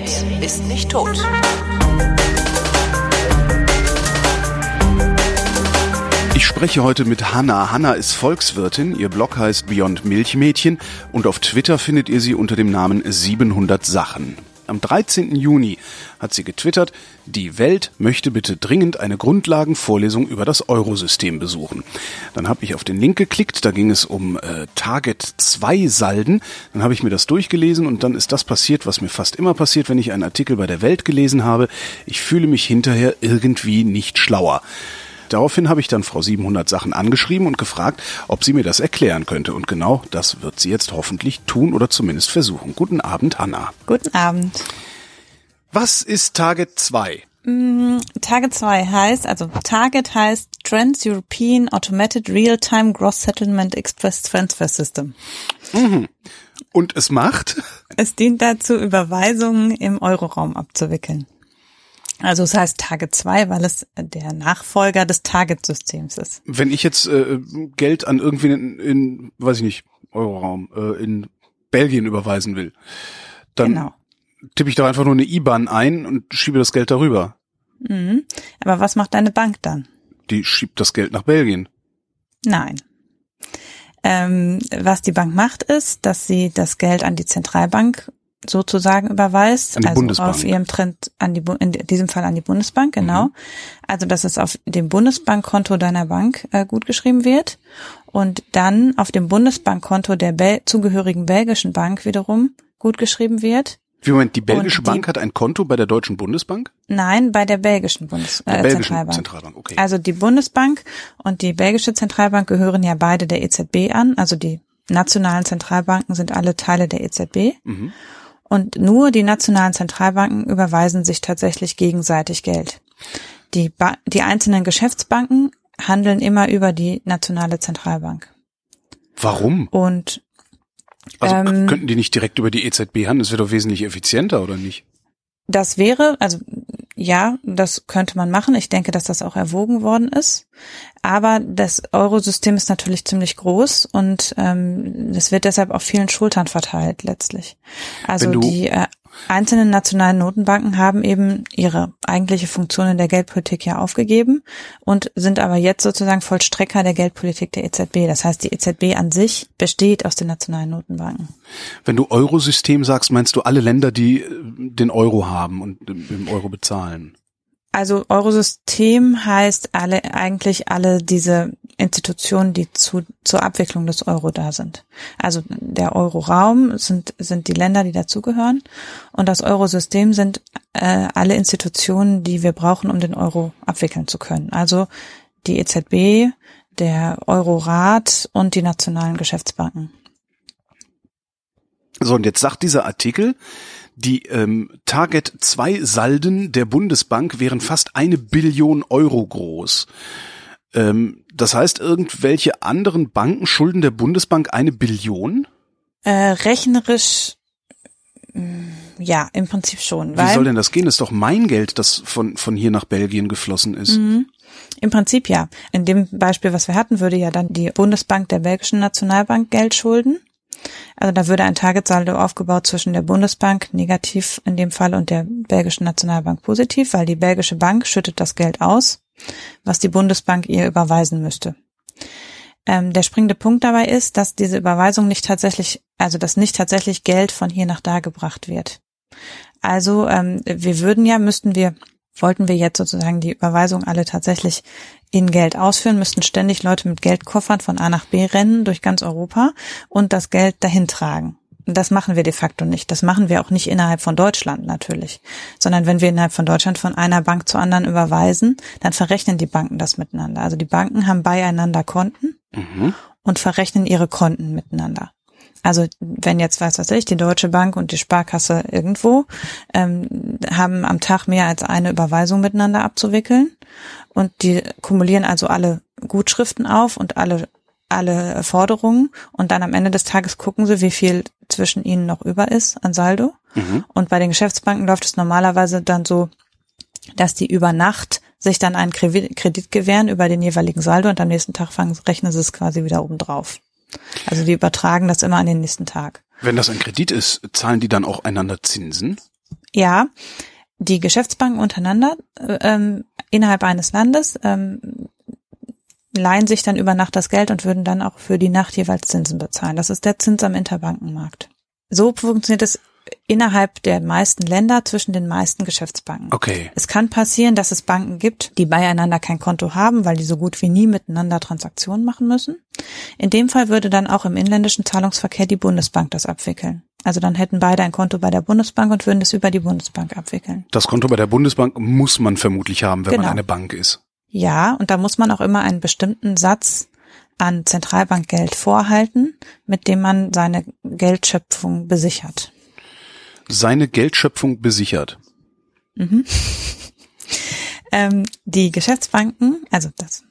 redet, ist nicht tot. Ich spreche heute mit Hanna. Hanna ist Volkswirtin, ihr Blog heißt Beyond Milchmädchen und auf Twitter findet ihr sie unter dem Namen 700 Sachen. Am 13. Juni hat sie getwittert, die Welt möchte bitte dringend eine Grundlagenvorlesung über das Eurosystem besuchen. Dann habe ich auf den Link geklickt, da ging es um äh, Target 2 Salden. Dann habe ich mir das durchgelesen und dann ist das passiert, was mir fast immer passiert, wenn ich einen Artikel bei der Welt gelesen habe. Ich fühle mich hinterher irgendwie nicht schlauer. Daraufhin habe ich dann Frau 700 Sachen angeschrieben und gefragt, ob sie mir das erklären könnte. Und genau das wird sie jetzt hoffentlich tun oder zumindest versuchen. Guten Abend, Hanna. Guten Abend. Was ist Target 2? Mm, Target 2 heißt, also Target heißt Trans-European Automated Real-Time Gross Settlement Express Transfer System. Mhm. Und es macht? Es dient dazu, Überweisungen im Euroraum abzuwickeln. Also es heißt Target 2, weil es der Nachfolger des Target-Systems ist. Wenn ich jetzt äh, Geld an irgendwen in, in, weiß ich nicht, Euroraum, äh, in Belgien überweisen will, dann Genau. tippe ich doch einfach nur eine IBAN ein und schiebe das Geld darüber. Mhm. Aber was macht deine Bank dann? Die schiebt das Geld nach Belgien. Nein. Ähm, was die Bank macht, ist, dass sie das Geld an die Zentralbank sozusagen überweist, also Bundesbank. auf ihrem Trend an die in diesem Fall an die Bundesbank, genau. Mhm. Also dass es auf dem Bundesbankkonto deiner Bank äh, gutgeschrieben wird und dann auf dem Bundesbankkonto der Bel zugehörigen belgischen Bank wiederum gutgeschrieben wird. Wie Moment, die belgische die- Bank hat ein Konto bei der Deutschen Bundesbank? Nein, bei der belgischen Bundes Der äh, belgischen Zentralbank. Zentralbank, okay. Also die Bundesbank und die belgische Zentralbank gehören ja beide der EZB an. Also die nationalen Zentralbanken sind alle Teile der EZB. Mhm. Und nur die nationalen Zentralbanken überweisen sich tatsächlich gegenseitig Geld. Die, ba die einzelnen Geschäftsbanken handeln immer über die nationale Zentralbank. Warum? Und Also Ähm, könnten die nicht direkt über die EZB handeln? Das wäre doch wesentlich effizienter, oder nicht? Das wäre, also ja, das könnte man machen. Ich denke, dass das auch erwogen worden ist. Aber das Eurosystem ist natürlich ziemlich groß und ähm, es wird deshalb auf vielen Schultern verteilt letztlich. Also die äh, einzelnen nationalen Notenbanken haben eben ihre eigentliche Funktion in der Geldpolitik ja aufgegeben und sind aber jetzt sozusagen Vollstrecker der Geldpolitik der EZB. Das heißt, die EZB an sich besteht aus den nationalen Notenbanken. Wenn du Eurosystem sagst, meinst du alle Länder, die äh, den Euro haben und im im Euro bezahlen? Also Eurosystem heißt alle eigentlich alle diese Institutionen, die zu, zur Abwicklung des Euro da sind. Also der Euroraum sind sind die Länder, die dazugehören, und das Eurosystem sind äh, alle Institutionen, die wir brauchen, um den Euro abwickeln zu können. Also die EZB, der Eurorat und die nationalen Geschäftsbanken. So, und jetzt sagt dieser Artikel, die ähm, Target 2 Salden der Bundesbank wären fast eine Billion Euro groß. Ähm, das heißt, irgendwelche anderen Banken schulden der Bundesbank eine Billion? Äh, rechnerisch, mh, ja, im Prinzip schon. Wie soll denn das gehen? Das ist doch mein Geld, das von, von hier nach Belgien geflossen ist. Mhm. Im Prinzip ja. In dem Beispiel, was wir hatten, würde ja dann die Bundesbank der belgischen Nationalbank Geld schulden. Also da würde ein Targetsaldo aufgebaut zwischen der Bundesbank negativ in dem Fall und der belgischen Nationalbank positiv, weil die belgische Bank schüttet das Geld aus, was die Bundesbank ihr überweisen müsste. Ähm, der springende Punkt dabei ist, dass diese Überweisung nicht tatsächlich, also dass nicht tatsächlich Geld von hier nach da gebracht wird. Also ähm, wir würden ja, müssten wir, wollten wir jetzt sozusagen die Überweisung alle tatsächlich in Geld ausführen, müssten ständig Leute mit Geldkoffern von A nach B rennen durch ganz Europa und das Geld dahin tragen. Das machen wir de facto nicht. Das machen wir auch nicht innerhalb von Deutschland natürlich, sondern wenn wir innerhalb von Deutschland von einer Bank zur anderen überweisen, dann verrechnen die Banken das miteinander. Also die Banken haben beieinander Konten Mhm. und verrechnen ihre Konten miteinander. Also wenn jetzt, weiß was ich, die Deutsche Bank und die Sparkasse irgendwo ähm, haben am Tag mehr als eine Überweisung miteinander abzuwickeln und die kumulieren also alle Gutschriften auf und alle alle Forderungen und dann am Ende des Tages gucken sie, wie viel zwischen ihnen noch über ist an Saldo. Mhm. Und bei den Geschäftsbanken läuft es normalerweise dann so, dass die über Nacht sich dann einen Kredit Kredit gewähren über den jeweiligen Saldo und am nächsten Tag fangen, rechnen sie es quasi wieder oben drauf. Also die übertragen das immer an den nächsten Tag. Wenn das ein Kredit ist, zahlen die dann auch einander Zinsen? Ja, die Geschäftsbanken untereinander äh, ähm, innerhalb eines Landes ähm, leihen sich dann über Nacht das Geld und würden dann auch für die Nacht jeweils Zinsen bezahlen. Das ist der Zins am Interbankenmarkt. So funktioniert es innerhalb der meisten Länder zwischen den meisten Geschäftsbanken. Okay. Es kann passieren, dass es Banken gibt, die beieinander kein Konto haben, weil die so gut wie nie miteinander Transaktionen machen müssen. In dem Fall würde dann auch im inländischen Zahlungsverkehr die Bundesbank das abwickeln. Also dann hätten beide ein Konto bei der Bundesbank und würden das über die Bundesbank abwickeln. Das Konto bei der Bundesbank muss man vermutlich haben, wenn Genau. man eine Bank ist. Ja, und da muss man auch immer einen bestimmten Satz an Zentralbankgeld vorhalten, mit dem man seine Geldschöpfung besichert. Seine Geldschöpfung besichert. Ähm, die Geschäftsbanken, also das,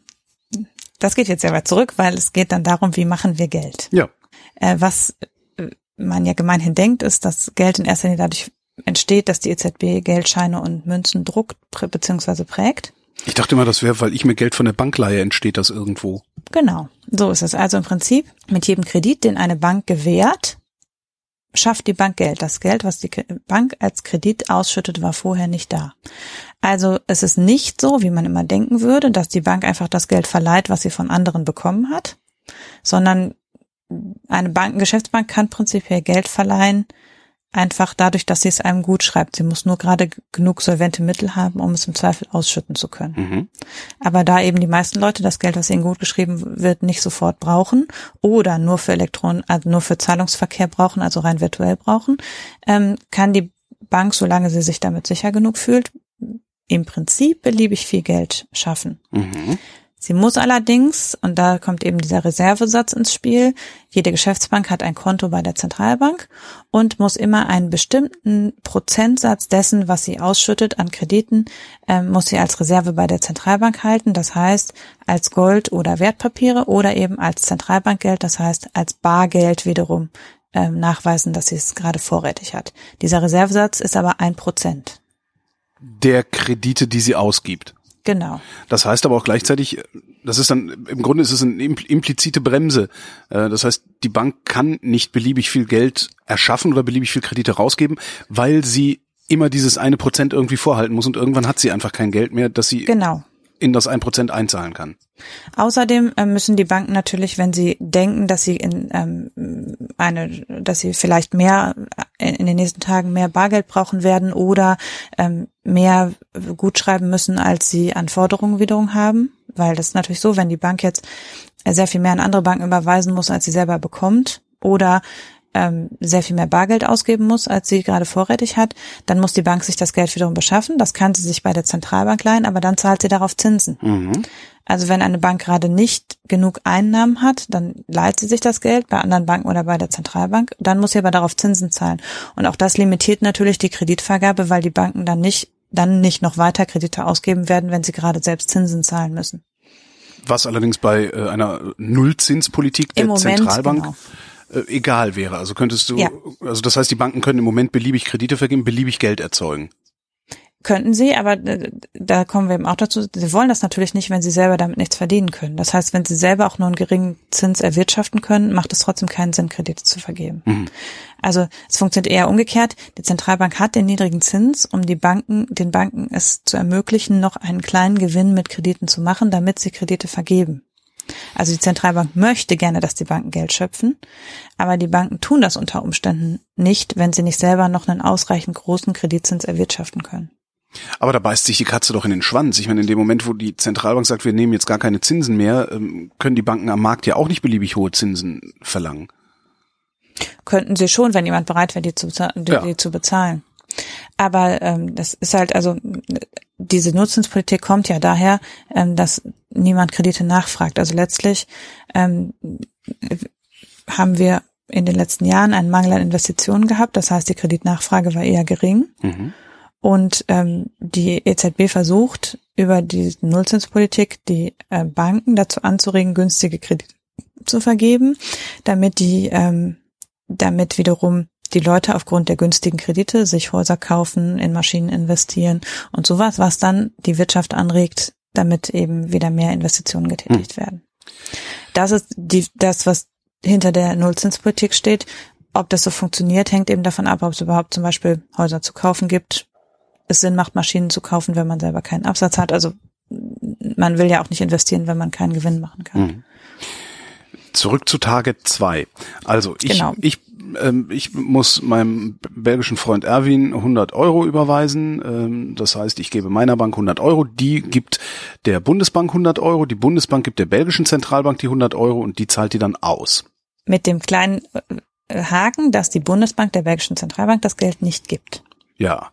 das geht jetzt sehr weit zurück, weil es geht dann darum, wie machen wir Geld. Ja. Äh, was äh, man ja gemeinhin denkt, ist, dass Geld in erster Linie dadurch entsteht, dass die EZB Geldscheine und Münzen druckt bzw. prägt. Ich dachte immer, das wäre, weil ich mir Geld von der Bank leihe, entsteht das irgendwo. Genau, so ist es. Also im Prinzip mit jedem Kredit, den eine Bank gewährt, schafft die Bank Geld. Das Geld, was die Bank als Kredit ausschüttet, war vorher nicht da. Also es ist nicht so, wie man immer denken würde, dass die Bank einfach das Geld verleiht, was sie von anderen bekommen hat, sondern eine Bank, eine Geschäftsbank kann prinzipiell Geld verleihen, einfach dadurch, dass sie es einem gut schreibt. Sie muss nur gerade genug solvente Mittel haben, um es im Zweifel ausschütten zu können. Mhm. Aber da eben die meisten Leute das Geld, was ihnen gut geschrieben wird, nicht sofort brauchen oder nur für Elektron, also nur für Zahlungsverkehr brauchen, also rein virtuell brauchen, ähm, kann die Bank, solange sie sich damit sicher genug fühlt, im Prinzip beliebig viel Geld schaffen. Mhm. Sie muss allerdings, und da kommt eben dieser Reservesatz ins Spiel, jede Geschäftsbank hat ein Konto bei der Zentralbank und muss immer einen bestimmten Prozentsatz dessen, was sie ausschüttet an Krediten, ähm, muss sie als Reserve bei der Zentralbank halten. Das heißt, als Gold oder Wertpapiere oder eben als Zentralbankgeld, das heißt als Bargeld wiederum ähm, nachweisen, dass sie es gerade vorrätig hat. Dieser Reservesatz ist aber ein Prozent. Der Kredite, die sie ausgibt. Genau. Das heißt aber auch gleichzeitig, das ist dann, im Grunde ist es eine impl- implizite Bremse. Äh, Das heißt, die Bank kann nicht beliebig viel Geld erschaffen oder beliebig viel Kredite rausgeben, weil sie immer dieses eine Prozent irgendwie vorhalten muss und irgendwann hat sie einfach kein Geld mehr, dass sie Genau. In das ein Prozent einzahlen kann. Außerdem äh, müssen die Banken natürlich, wenn sie denken, dass sie in ähm, eine, dass sie vielleicht mehr äh, in den nächsten Tagen mehr Bargeld brauchen werden oder ähm, mehr gutschreiben müssen, als sie an Forderungen wiederum haben, weil das ist natürlich so, wenn die Bank jetzt sehr viel mehr an andere Banken überweisen muss, als sie selber bekommt oder ähm, sehr viel mehr Bargeld ausgeben muss, als sie gerade vorrätig hat, dann muss die Bank sich das Geld wiederum beschaffen. Das kann sie sich bei der Zentralbank leihen, aber dann zahlt sie darauf Zinsen. Mhm. Also wenn eine Bank gerade nicht genug Einnahmen hat, dann leiht sie sich das Geld bei anderen Banken oder bei der Zentralbank. Dann muss sie aber darauf Zinsen zahlen. Und auch das limitiert natürlich die Kreditvergabe, weil die Banken dann nicht, dann nicht noch weiter Kredite ausgeben werden, wenn sie gerade selbst Zinsen zahlen müssen. Was allerdings bei äh, einer Nullzinspolitik der Moment, Zentralbank genau. Äh, egal wäre. Also könntest du, Ja. also das heißt, die Banken können im Moment beliebig Kredite vergeben, beliebig Geld erzeugen. Könnten sie, aber äh, da kommen wir eben auch dazu, sie wollen das natürlich nicht, wenn sie selber damit nichts verdienen können. Das heißt, wenn sie selber auch nur einen geringen Zins erwirtschaften können, macht es trotzdem keinen Sinn, Kredite zu vergeben. Also es funktioniert eher umgekehrt. Die Zentralbank hat den niedrigen Zins, um die Banken, den Banken es zu ermöglichen, noch einen kleinen Gewinn mit Krediten zu machen, damit sie Kredite vergeben. Also die Zentralbank möchte gerne, dass die Banken Geld schöpfen, aber die Banken tun das unter Umständen nicht, wenn sie nicht selber noch einen ausreichend großen Kreditzins erwirtschaften können. Aber da beißt sich die Katze doch in den Schwanz. Ich meine, in dem Moment, wo die Zentralbank sagt, wir nehmen jetzt gar keine Zinsen mehr, ähm, können die Banken am Markt ja auch nicht beliebig hohe Zinsen verlangen. Könnten sie schon, wenn jemand bereit wäre, die zu, die, Ja. die zu bezahlen. Aber ähm, das ist halt, also diese Nutzungspolitik kommt ja daher, ähm, dass niemand Kredite nachfragt. Also letztlich ähm, haben wir in den letzten Jahren einen Mangel an Investitionen gehabt. Das heißt, die Kreditnachfrage war eher gering. Mhm. Und ähm, die EZB versucht über die Nullzinspolitik die äh, Banken dazu anzuregen, günstige Kredite zu vergeben, damit die, ähm, damit wiederum die Leute aufgrund der günstigen Kredite sich Häuser kaufen, in Maschinen investieren und sowas, was dann die Wirtschaft anregt, damit eben wieder mehr Investitionen getätigt werden. Das ist die, das, was hinter der Nullzinspolitik steht. ob das so funktioniert, hängt eben davon ab, ob es überhaupt zum Beispiel Häuser zu kaufen gibt. Es Sinn macht, Maschinen zu kaufen, wenn man selber keinen Absatz hat. Also man will ja auch nicht investieren, wenn man keinen Gewinn machen kann. Mhm. Zurück zu Target 2. Also ich, genau. ich, ich muss meinem belgischen Freund Erwin 100 Euro überweisen. Ähm, das heißt, ich gebe meiner Bank 100 Euro. Die gibt der Bundesbank 100 Euro. Die Bundesbank gibt der belgischen Zentralbank die 100 Euro und die zahlt die dann aus. Mit dem kleinen äh, Haken, dass die Bundesbank der belgischen Zentralbank das Geld nicht gibt. Ja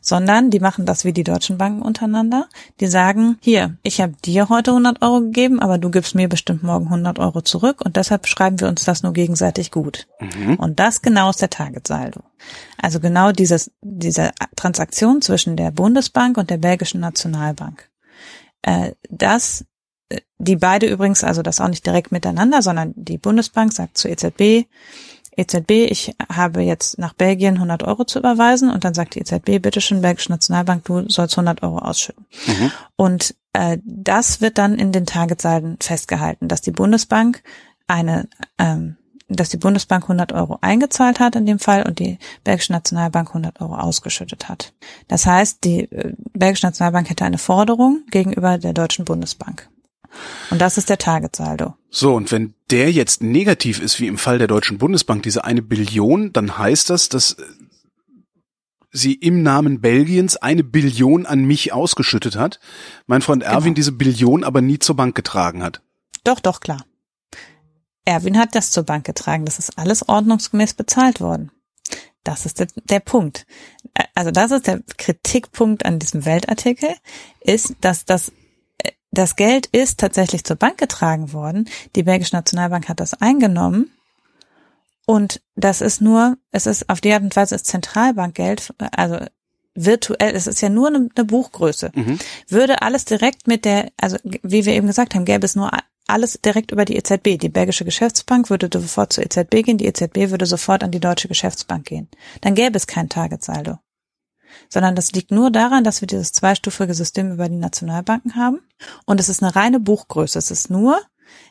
sondern die machen das wie die deutschen Banken untereinander. Die sagen, hier, ich habe dir heute 100 Euro gegeben, aber du gibst mir bestimmt morgen 100 Euro zurück und deshalb schreiben wir uns das nur gegenseitig gut. Mhm. Und das genau ist der Target-Saldo. Also genau dieses, diese Transaktion zwischen der Bundesbank und der belgischen Nationalbank. Äh, das äh, die beide übrigens, also das auch nicht direkt miteinander, sondern die Bundesbank sagt zur EZB, EZB, ich habe jetzt nach Belgien 100 Euro zu überweisen und dann sagt die EZB, bitteschön, Belgische Nationalbank, du sollst 100 Euro ausschütten. Mhm. Und äh, das wird dann in den Targetsalden festgehalten, dass die Bundesbank eine, ähm, dass die Bundesbank 100 Euro eingezahlt hat in dem Fall und die Belgische Nationalbank 100 Euro ausgeschüttet hat. Das heißt, die äh, Belgische Nationalbank hätte eine Forderung gegenüber der Deutschen Bundesbank. Und das ist der Targetsaldo. So, und wenn der jetzt negativ ist, wie im Fall der Deutschen Bundesbank, diese eine Billion, dann heißt das, dass sie im Namen Belgiens eine Billion an mich ausgeschüttet hat, mein Freund Erwin genau. diese Billion aber nie zur Bank getragen hat. Doch, doch, klar. Erwin hat das zur Bank getragen. Das ist alles ordnungsgemäß bezahlt worden. Das ist der, der Punkt. Also das ist der Kritikpunkt an diesem Weltartikel, ist, dass das das Geld ist tatsächlich zur Bank getragen worden. Die Belgische Nationalbank hat das eingenommen. Und das ist nur, es ist auf die Art und Weise ist Zentralbankgeld, also virtuell, es ist ja nur eine, eine Buchgröße. Mhm. Würde alles direkt mit der, also wie wir eben gesagt haben, gäbe es nur alles direkt über die EZB. Die belgische Geschäftsbank würde sofort zur EZB gehen, die EZB würde sofort an die deutsche Geschäftsbank gehen. Dann gäbe es kein Targetsaldo sondern das liegt nur daran, dass wir dieses zweistufige System über die Nationalbanken haben. Und es ist eine reine Buchgröße. Es ist nur,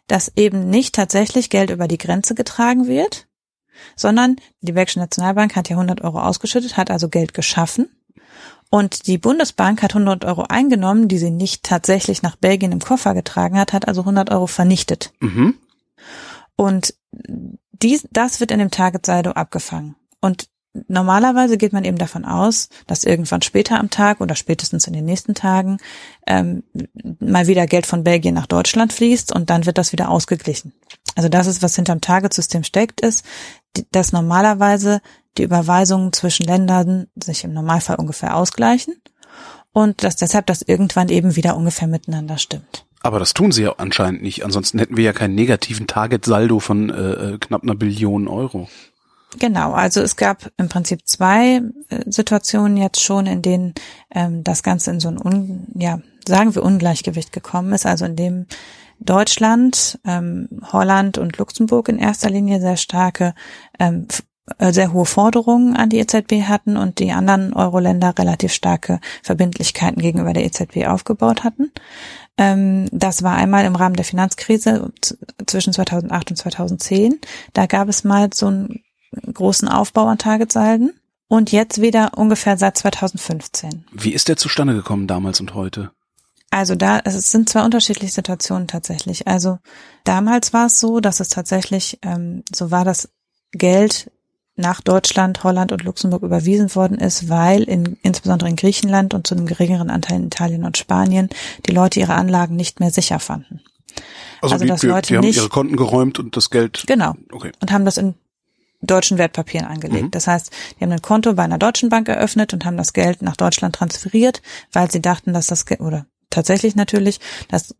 dass eben nicht tatsächlich Geld über die Grenze getragen wird, sondern die Belgische Nationalbank hat ja 100 Euro ausgeschüttet, hat also Geld geschaffen. Und die Bundesbank hat 100 Euro eingenommen, die sie nicht tatsächlich nach Belgien im Koffer getragen hat, hat also 100 Euro vernichtet. Mhm. Und dies, das wird in dem Target-Saldo abgefangen. Und normalerweise geht man eben davon aus, dass irgendwann später am Tag oder spätestens in den nächsten Tagen ähm, mal wieder Geld von Belgien nach Deutschland fließt und dann wird das wieder ausgeglichen. Also das ist, was hinterm Tagessystem steckt, ist, dass normalerweise die Überweisungen zwischen Ländern sich im Normalfall ungefähr ausgleichen und dass deshalb das irgendwann eben wieder ungefähr miteinander stimmt. Aber das tun sie ja anscheinend nicht. Ansonsten hätten wir ja keinen negativen Target-Saldo von äh, äh knapp einer Billion Euro. Genau, also es gab im Prinzip zwei äh, Situationen jetzt schon, in denen ähm, das Ganze in so ein, un, ja, sagen wir Ungleichgewicht gekommen ist, also in dem Deutschland, ähm, Holland und Luxemburg in erster Linie sehr starke, ähm, äh, sehr hohe Forderungen an die EZB hatten und die anderen Euro-Länder relativ starke Verbindlichkeiten gegenüber der EZB aufgebaut hatten. Ähm, das war einmal im Rahmen der Finanzkrise zwischen 2008 und 2010. Da gab es mal so ein großen Aufbau an Targetsalden und jetzt wieder ungefähr seit 2015. Wie ist der zustande gekommen damals und heute? Also da, es sind zwei unterschiedliche Situationen tatsächlich. Also damals war es so, dass es tatsächlich ähm, so war, dass Geld nach Deutschland, Holland und Luxemburg überwiesen worden ist, weil in, insbesondere in Griechenland und zu einem geringeren Anteil in Italien und Spanien die Leute ihre Anlagen nicht mehr sicher fanden. Also, also die, dass Leute die haben nicht, ihre Konten geräumt und das Geld. Genau. Okay. Und haben das in deutschen Wertpapieren angelegt. Mhm. Das heißt, die haben ein Konto bei einer deutschen Bank eröffnet und haben das Geld nach Deutschland transferiert, weil sie dachten, dass das Geld, oder tatsächlich natürlich, dass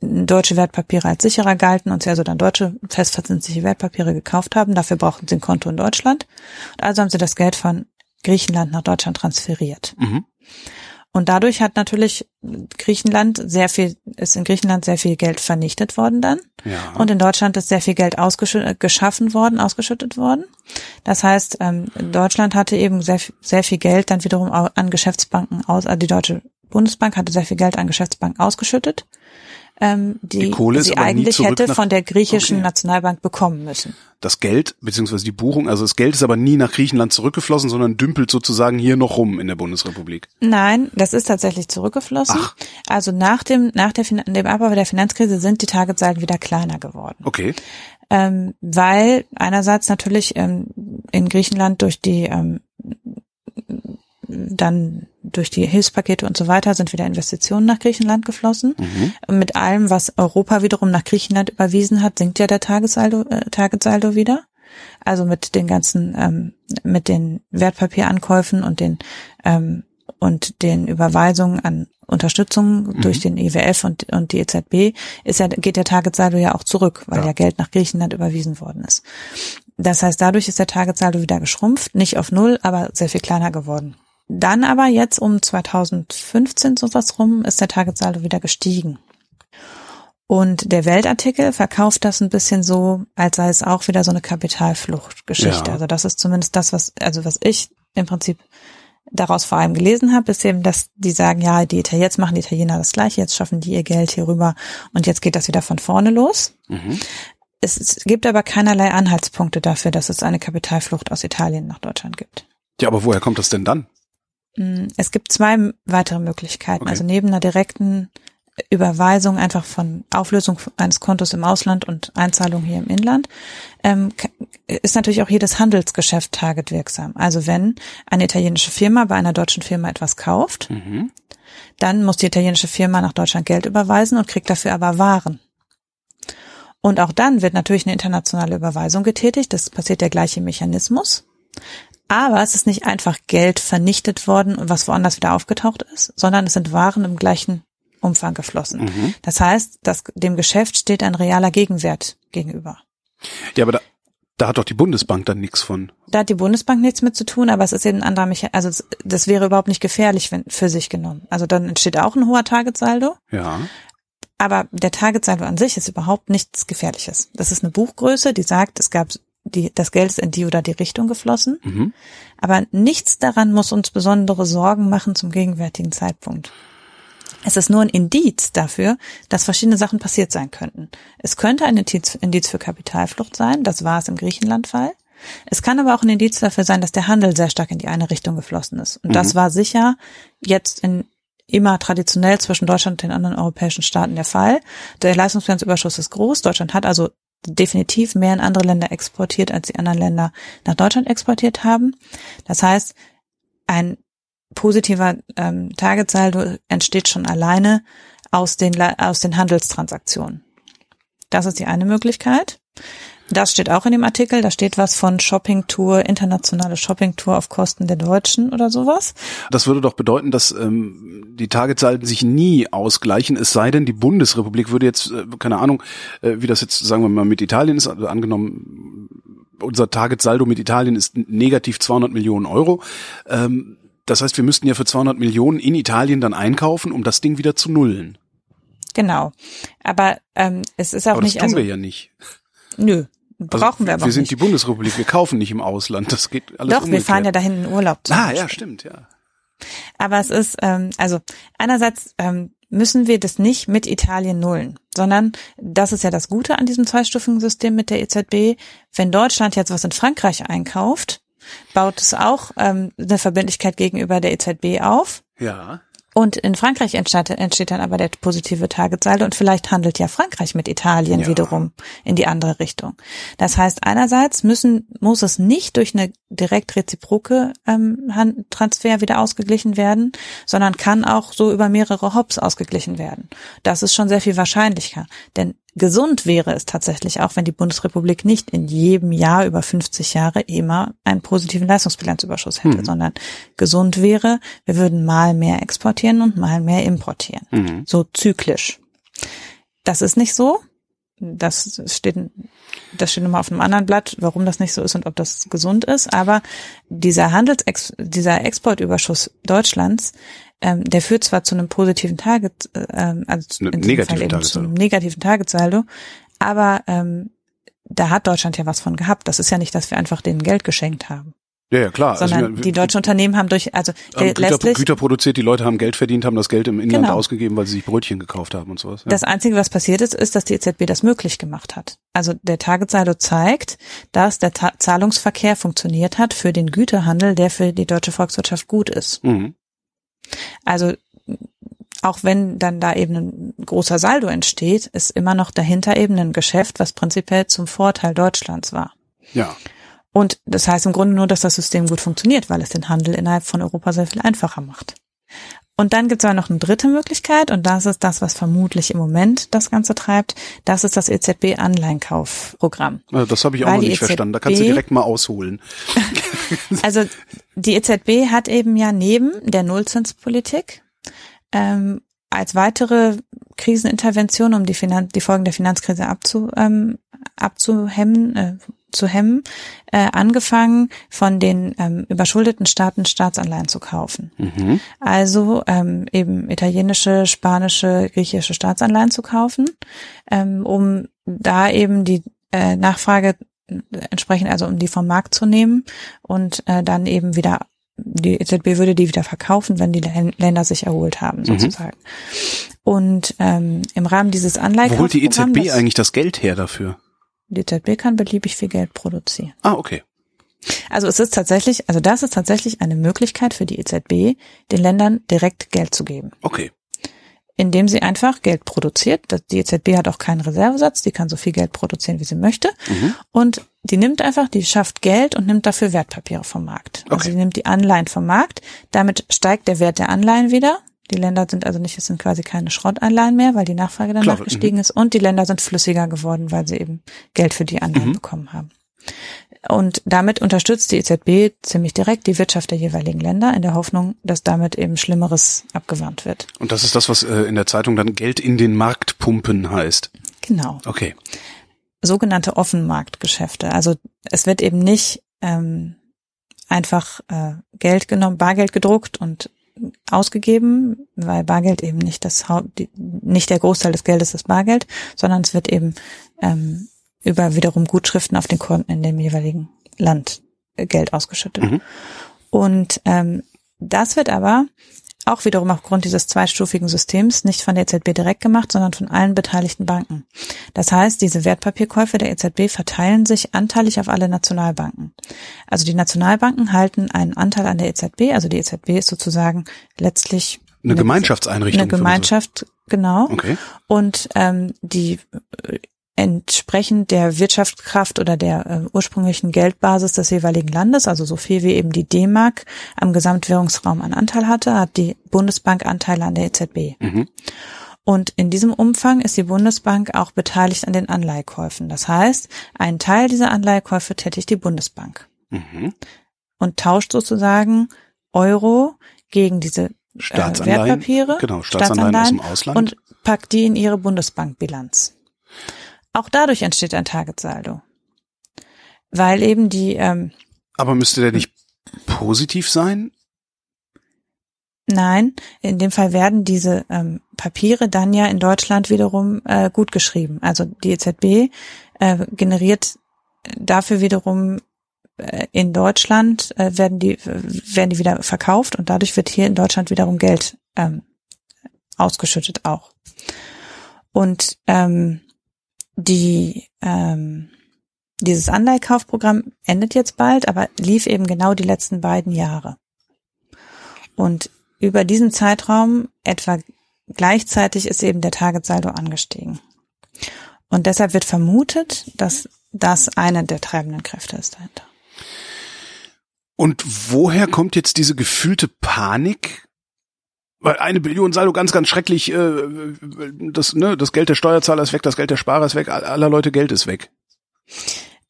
deutsche Wertpapiere als sicherer galten und sie also dann deutsche festverzinsliche Wertpapiere gekauft haben. Dafür brauchten sie ein Konto in Deutschland. Und also haben sie das Geld von Griechenland nach Deutschland transferiert. Mhm. Und dadurch hat natürlich Griechenland sehr viel, ist in Griechenland sehr viel Geld vernichtet worden dann. Ja. Und in Deutschland ist sehr viel Geld ausgeschüttet, geschaffen worden, ausgeschüttet worden. Das heißt, ähm, Deutschland hatte eben sehr, sehr viel Geld dann wiederum an Geschäftsbanken aus, also die Deutsche Bundesbank hatte sehr viel Geld an Geschäftsbanken ausgeschüttet. Ähm, die, Die Kohle ist sie eigentlich hätte von der griechischen Okay. Nationalbank bekommen müssen. Das Geld, beziehungsweise die Buchung, also das Geld ist aber nie nach Griechenland zurückgeflossen, sondern dümpelt sozusagen hier noch rum in der Bundesrepublik. Nein, das ist tatsächlich zurückgeflossen. Ach. Also nach dem, nach der, Fin- dem Abbau der Finanzkrise sind die Targetsalden wieder kleiner geworden. Okay. Ähm, weil einerseits natürlich ähm, in Griechenland durch die ähm, dann durch die Hilfspakete und so weiter sind wieder Investitionen nach Griechenland geflossen. Und Mit allem, was Europa wiederum nach Griechenland überwiesen hat, sinkt ja der Tagessaldo, äh, Tagessaldo wieder. Also mit den ganzen, ähm, mit den Wertpapierankäufen und den ähm, und den Überweisungen an Unterstützung durch den IWF und, und die EZB ist ja, geht der Tagessaldo ja auch zurück, weil Ja. ja. Geld nach Griechenland überwiesen worden ist. Das heißt, dadurch ist der Tagessaldo wieder geschrumpft, nicht auf null, aber sehr viel kleiner geworden. Dann aber jetzt um 2015 sowas rum ist der Tagessaldo wieder gestiegen. Und der Weltartikel verkauft das ein bisschen so, als sei es auch wieder so eine Kapitalfluchtgeschichte. Ja. Also das ist zumindest das, was, also was ich im Prinzip daraus vor allem gelesen habe, ist eben, dass die sagen, ja, die Italiener, jetzt machen die Italiener das Gleiche, jetzt schaffen die ihr Geld hier rüber und jetzt geht das wieder von vorne los. Mhm. Es, es gibt aber keinerlei Anhaltspunkte dafür, dass es eine Kapitalflucht aus Italien nach Deutschland gibt. Ja, aber woher kommt das denn dann? Mm, Es gibt zwei weitere Möglichkeiten. Okay. Also neben einer direkten Überweisung einfach von Auflösung eines Kontos im Ausland und Einzahlung hier im Inland, ähm, ist natürlich auch jedes Handelsgeschäft targetwirksam. Also wenn eine italienische Firma bei einer deutschen Firma etwas kauft, Mhm. dann muss die italienische Firma nach Deutschland Geld überweisen und kriegt dafür aber Waren. Und auch dann wird natürlich eine internationale Überweisung getätigt. Das passiert der gleiche Mechanismus. Aber es ist nicht einfach Geld vernichtet worden, was woanders wieder aufgetaucht ist, sondern es sind Waren im gleichen Umfang geflossen. Mhm. Das heißt, dass dem Geschäft steht ein realer Gegenwert gegenüber. Ja, aber da, da hat doch die Bundesbank dann nichts von. Da hat die Bundesbank nichts mit zu tun, aber es ist eben ein anderer Mechanismus. Also das wäre überhaupt nicht gefährlich wenn, für sich genommen. Also dann entsteht auch ein hoher Targetsaldo. Ja. Aber der Targetsaldo an sich ist überhaupt nichts Gefährliches. Das ist eine Buchgröße, die sagt, es gab die, das Geld ist in die oder die Richtung geflossen. Mhm. Aber nichts daran muss uns besondere Sorgen machen zum gegenwärtigen Zeitpunkt. Es ist nur ein Indiz dafür, dass verschiedene Sachen passiert sein könnten. Es könnte ein Indiz, für Kapitalflucht sein, das war es im Griechenland-Fall. Es kann aber auch ein Indiz dafür sein, dass der Handel sehr stark in die eine Richtung geflossen ist. Und das war sicher jetzt in immer traditionell zwischen Deutschland und den anderen europäischen Staaten der Fall. Der Leistungsbilanzüberschuss ist groß. Deutschland hat also definitiv mehr in andere Länder exportiert, als die anderen Länder nach Deutschland exportiert haben. Das heißt, ein positiver ähm, Targetsaldo entsteht schon alleine aus den, aus den Handelstransaktionen. Das ist die eine Möglichkeit. Das steht auch in dem Artikel. Da steht was von Shoppingtour, internationale Shoppingtour auf Kosten der Deutschen oder sowas. Das würde doch bedeuten, dass ähm, die Targetsalden sich nie ausgleichen, es sei denn, die Bundesrepublik würde jetzt, äh, keine Ahnung, äh, wie das jetzt, sagen wir mal, mit Italien ist, also angenommen, unser Targetsaldo mit Italien ist negativ 200 Millionen Euro. Ähm, das heißt, wir müssten ja für 200 Millionen in Italien dann einkaufen, um das Ding wieder zu nullen. Genau. Aber ähm, es ist auch Aber das nicht, tun also wir ja nicht. nö, Also, brauchen wir aber Wir auch sind nicht. die Bundesrepublik, wir kaufen nicht im Ausland. Das geht alles Doch, wir umgekehrt. fahren ja dahin in Urlaub. Ah, ja, stimmt, ja. Aber es ist, ähm, also einerseits ähm, müssen wir das nicht mit Italien nullen, sondern das ist ja das Gute an diesem zweistufigen System mit der EZB. Wenn Deutschland jetzt was in Frankreich einkauft, baut es auch ähm, eine Verbindlichkeit gegenüber der EZB auf. Ja. Und in Frankreich entsteht, entsteht dann aber der positive Targetsaldo und vielleicht handelt ja Frankreich mit Italien Ja. wiederum in die andere Richtung. Das heißt, einerseits müssen, muss es nicht durch eine direkt reziproke ähm, Transfer wieder ausgeglichen werden, sondern kann auch so über mehrere Hops ausgeglichen werden. Das ist schon sehr viel wahrscheinlicher. Denn gesund wäre es tatsächlich auch, wenn die Bundesrepublik nicht in jedem Jahr über 50 Jahre immer einen positiven Leistungsbilanzüberschuss hätte, sondern gesund wäre, wir würden mal mehr exportieren und mal mehr importieren. Mhm. So zyklisch. Das ist nicht so. Das steht, das steht nochmal auf einem anderen Blatt, warum das nicht so ist und ob das gesund ist. Aber dieser Handels, dieser Exportüberschuss Deutschlands, ähm, der führt zwar zu einem positiven Target, äh, ähm, also zu- Ne- negativen Fall eben zu einem negativen Targetsaldo, aber ähm, da hat Deutschland ja was von gehabt. Das ist ja nicht, dass wir einfach denen Geld geschenkt haben. Ja, ja klar. Also Sondern also, die deutschen Unternehmen haben durch, also der Güter, Güter produziert, die Leute haben Geld verdient, haben das Geld im Inland genau. ausgegeben, weil sie sich Brötchen gekauft haben und sowas. Ja. Das Einzige, was passiert ist, ist, dass die EZB das möglich gemacht hat. Also der Tagessaldo zeigt, dass der Ta Zahlungsverkehr funktioniert hat für den Güterhandel, der für die deutsche Volkswirtschaft gut ist. Mhm. Also auch wenn dann da eben ein großer Saldo entsteht, ist immer noch dahinter eben ein Geschäft, was prinzipiell zum Vorteil Deutschlands war. Ja. Und das heißt im Grunde nur, dass das System gut funktioniert, weil es den Handel innerhalb von Europa sehr viel einfacher macht. Und dann gibt es aber noch eine dritte Möglichkeit und das ist das, was vermutlich im Moment das Ganze treibt. Das ist das EZB-Anleihenkaufprogramm. Das habe ich auch Weil noch nicht EZB, verstanden. Da kannst du direkt mal ausholen. also die EZB hat eben ja neben der Nullzinspolitik ähm, als weitere Krisenintervention, um die, Finan die Folgen der Finanzkrise abzu, ähm, abzuhemmen, äh, zu hemmen, äh, angefangen von den ähm, überschuldeten Staaten Staatsanleihen zu kaufen. Mhm. Also ähm, eben italienische, spanische, griechische Staatsanleihen zu kaufen, ähm, um da eben die äh, Nachfrage entsprechend, also um die vom Markt zu nehmen und äh, dann eben wieder die EZB würde die wieder verkaufen, wenn die Länder sich erholt haben, mhm. sozusagen. Mhm. Und ähm, im Rahmen dieses Anleihkaufprogramms... Wo holt die EZB eigentlich das Geld her dafür? Die EZB kann beliebig viel Geld produzieren. Ah, okay. Also es ist tatsächlich, also das ist tatsächlich eine Möglichkeit für die EZB, den Ländern direkt Geld zu geben. Okay. Indem sie einfach Geld produziert. Die EZB hat auch keinen Reservesatz, die kann so viel Geld produzieren, wie sie möchte. Mhm. Und die nimmt einfach, die schafft Geld und nimmt dafür Wertpapiere vom Markt. Also okay. Also sie nimmt die Anleihen vom Markt. Damit steigt der Wert der Anleihen wieder. Die Länder sind also nicht, es sind quasi keine Schrottanleihen mehr, weil die Nachfrage danach Klar, gestiegen -hmm. ist und die Länder sind flüssiger geworden, weil sie eben Geld für die Anleihen mhm. bekommen haben. Und damit unterstützt die EZB ziemlich direkt die Wirtschaft der jeweiligen Länder in der Hoffnung, dass damit eben Schlimmeres abgewandt wird. Und das ist das, was äh, in der Zeitung dann Geld in den Markt pumpen heißt. Genau. Okay. Sogenannte Offenmarktgeschäfte. Also es wird eben nicht ähm, einfach äh, Geld genommen, Bargeld gedruckt und ausgegeben, weil Bargeld eben nicht das Haupt, nicht der Großteil des Geldes ist Bargeld, sondern es wird eben ähm, über wiederum Gutschriften auf den Konten in dem jeweiligen Land äh, Geld ausgeschüttet. Mhm. Und ähm, das wird aber auch wiederum aufgrund dieses zweistufigen Systems nicht von der EZB direkt gemacht, sondern von allen beteiligten Banken. Das heißt, diese Wertpapierkäufe der EZB verteilen sich anteilig auf alle Nationalbanken. Also die Nationalbanken halten einen Anteil an der EZB, also die EZB ist sozusagen letztlich eine, eine Gemeinschaftseinrichtung. Eine Gemeinschaft, genau. Okay. Und ähm, die entsprechend der Wirtschaftskraft oder der äh, ursprünglichen Geldbasis des jeweiligen Landes, also so viel wie eben die D-Mark am Gesamtwährungsraum an Anteil hatte, hat die Bundesbank Anteile an der EZB. Mhm. Und in diesem Umfang ist die Bundesbank auch beteiligt an den Anleihekäufen. Das heißt, einen Teil dieser Anleihekäufe tätigt die Bundesbank mhm. und tauscht sozusagen Euro gegen diese äh, Wertpapiere, genau, Staatsanleihen, Staatsanleihen aus dem Ausland und packt die in ihre Bundesbankbilanz. Auch dadurch entsteht ein Targetsaldo. Weil eben die. Ähm, Aber müsste der nicht positiv sein? Nein, in dem Fall werden diese ähm, Papiere dann ja in Deutschland wiederum äh, gut geschrieben. Also die EZB äh, generiert dafür wiederum äh, in Deutschland äh, werden die werden die wieder verkauft und dadurch wird hier in Deutschland wiederum Geld ähm, ausgeschüttet auch. Und ähm, die ähm, dieses Anleihkaufprogramm endet jetzt bald, aber lief eben genau die letzten beiden Jahre. Und über diesen Zeitraum etwa gleichzeitig ist eben der Targetsaldo angestiegen. Und deshalb wird vermutet, dass das eine der treibenden Kräfte ist dahinter. Und woher kommt jetzt diese gefühlte Panik weil eine Billion Saldo ganz, ganz schrecklich, äh, das, ne, das Geld der Steuerzahler ist weg, das Geld der Sparer ist weg, aller Leute Geld ist weg.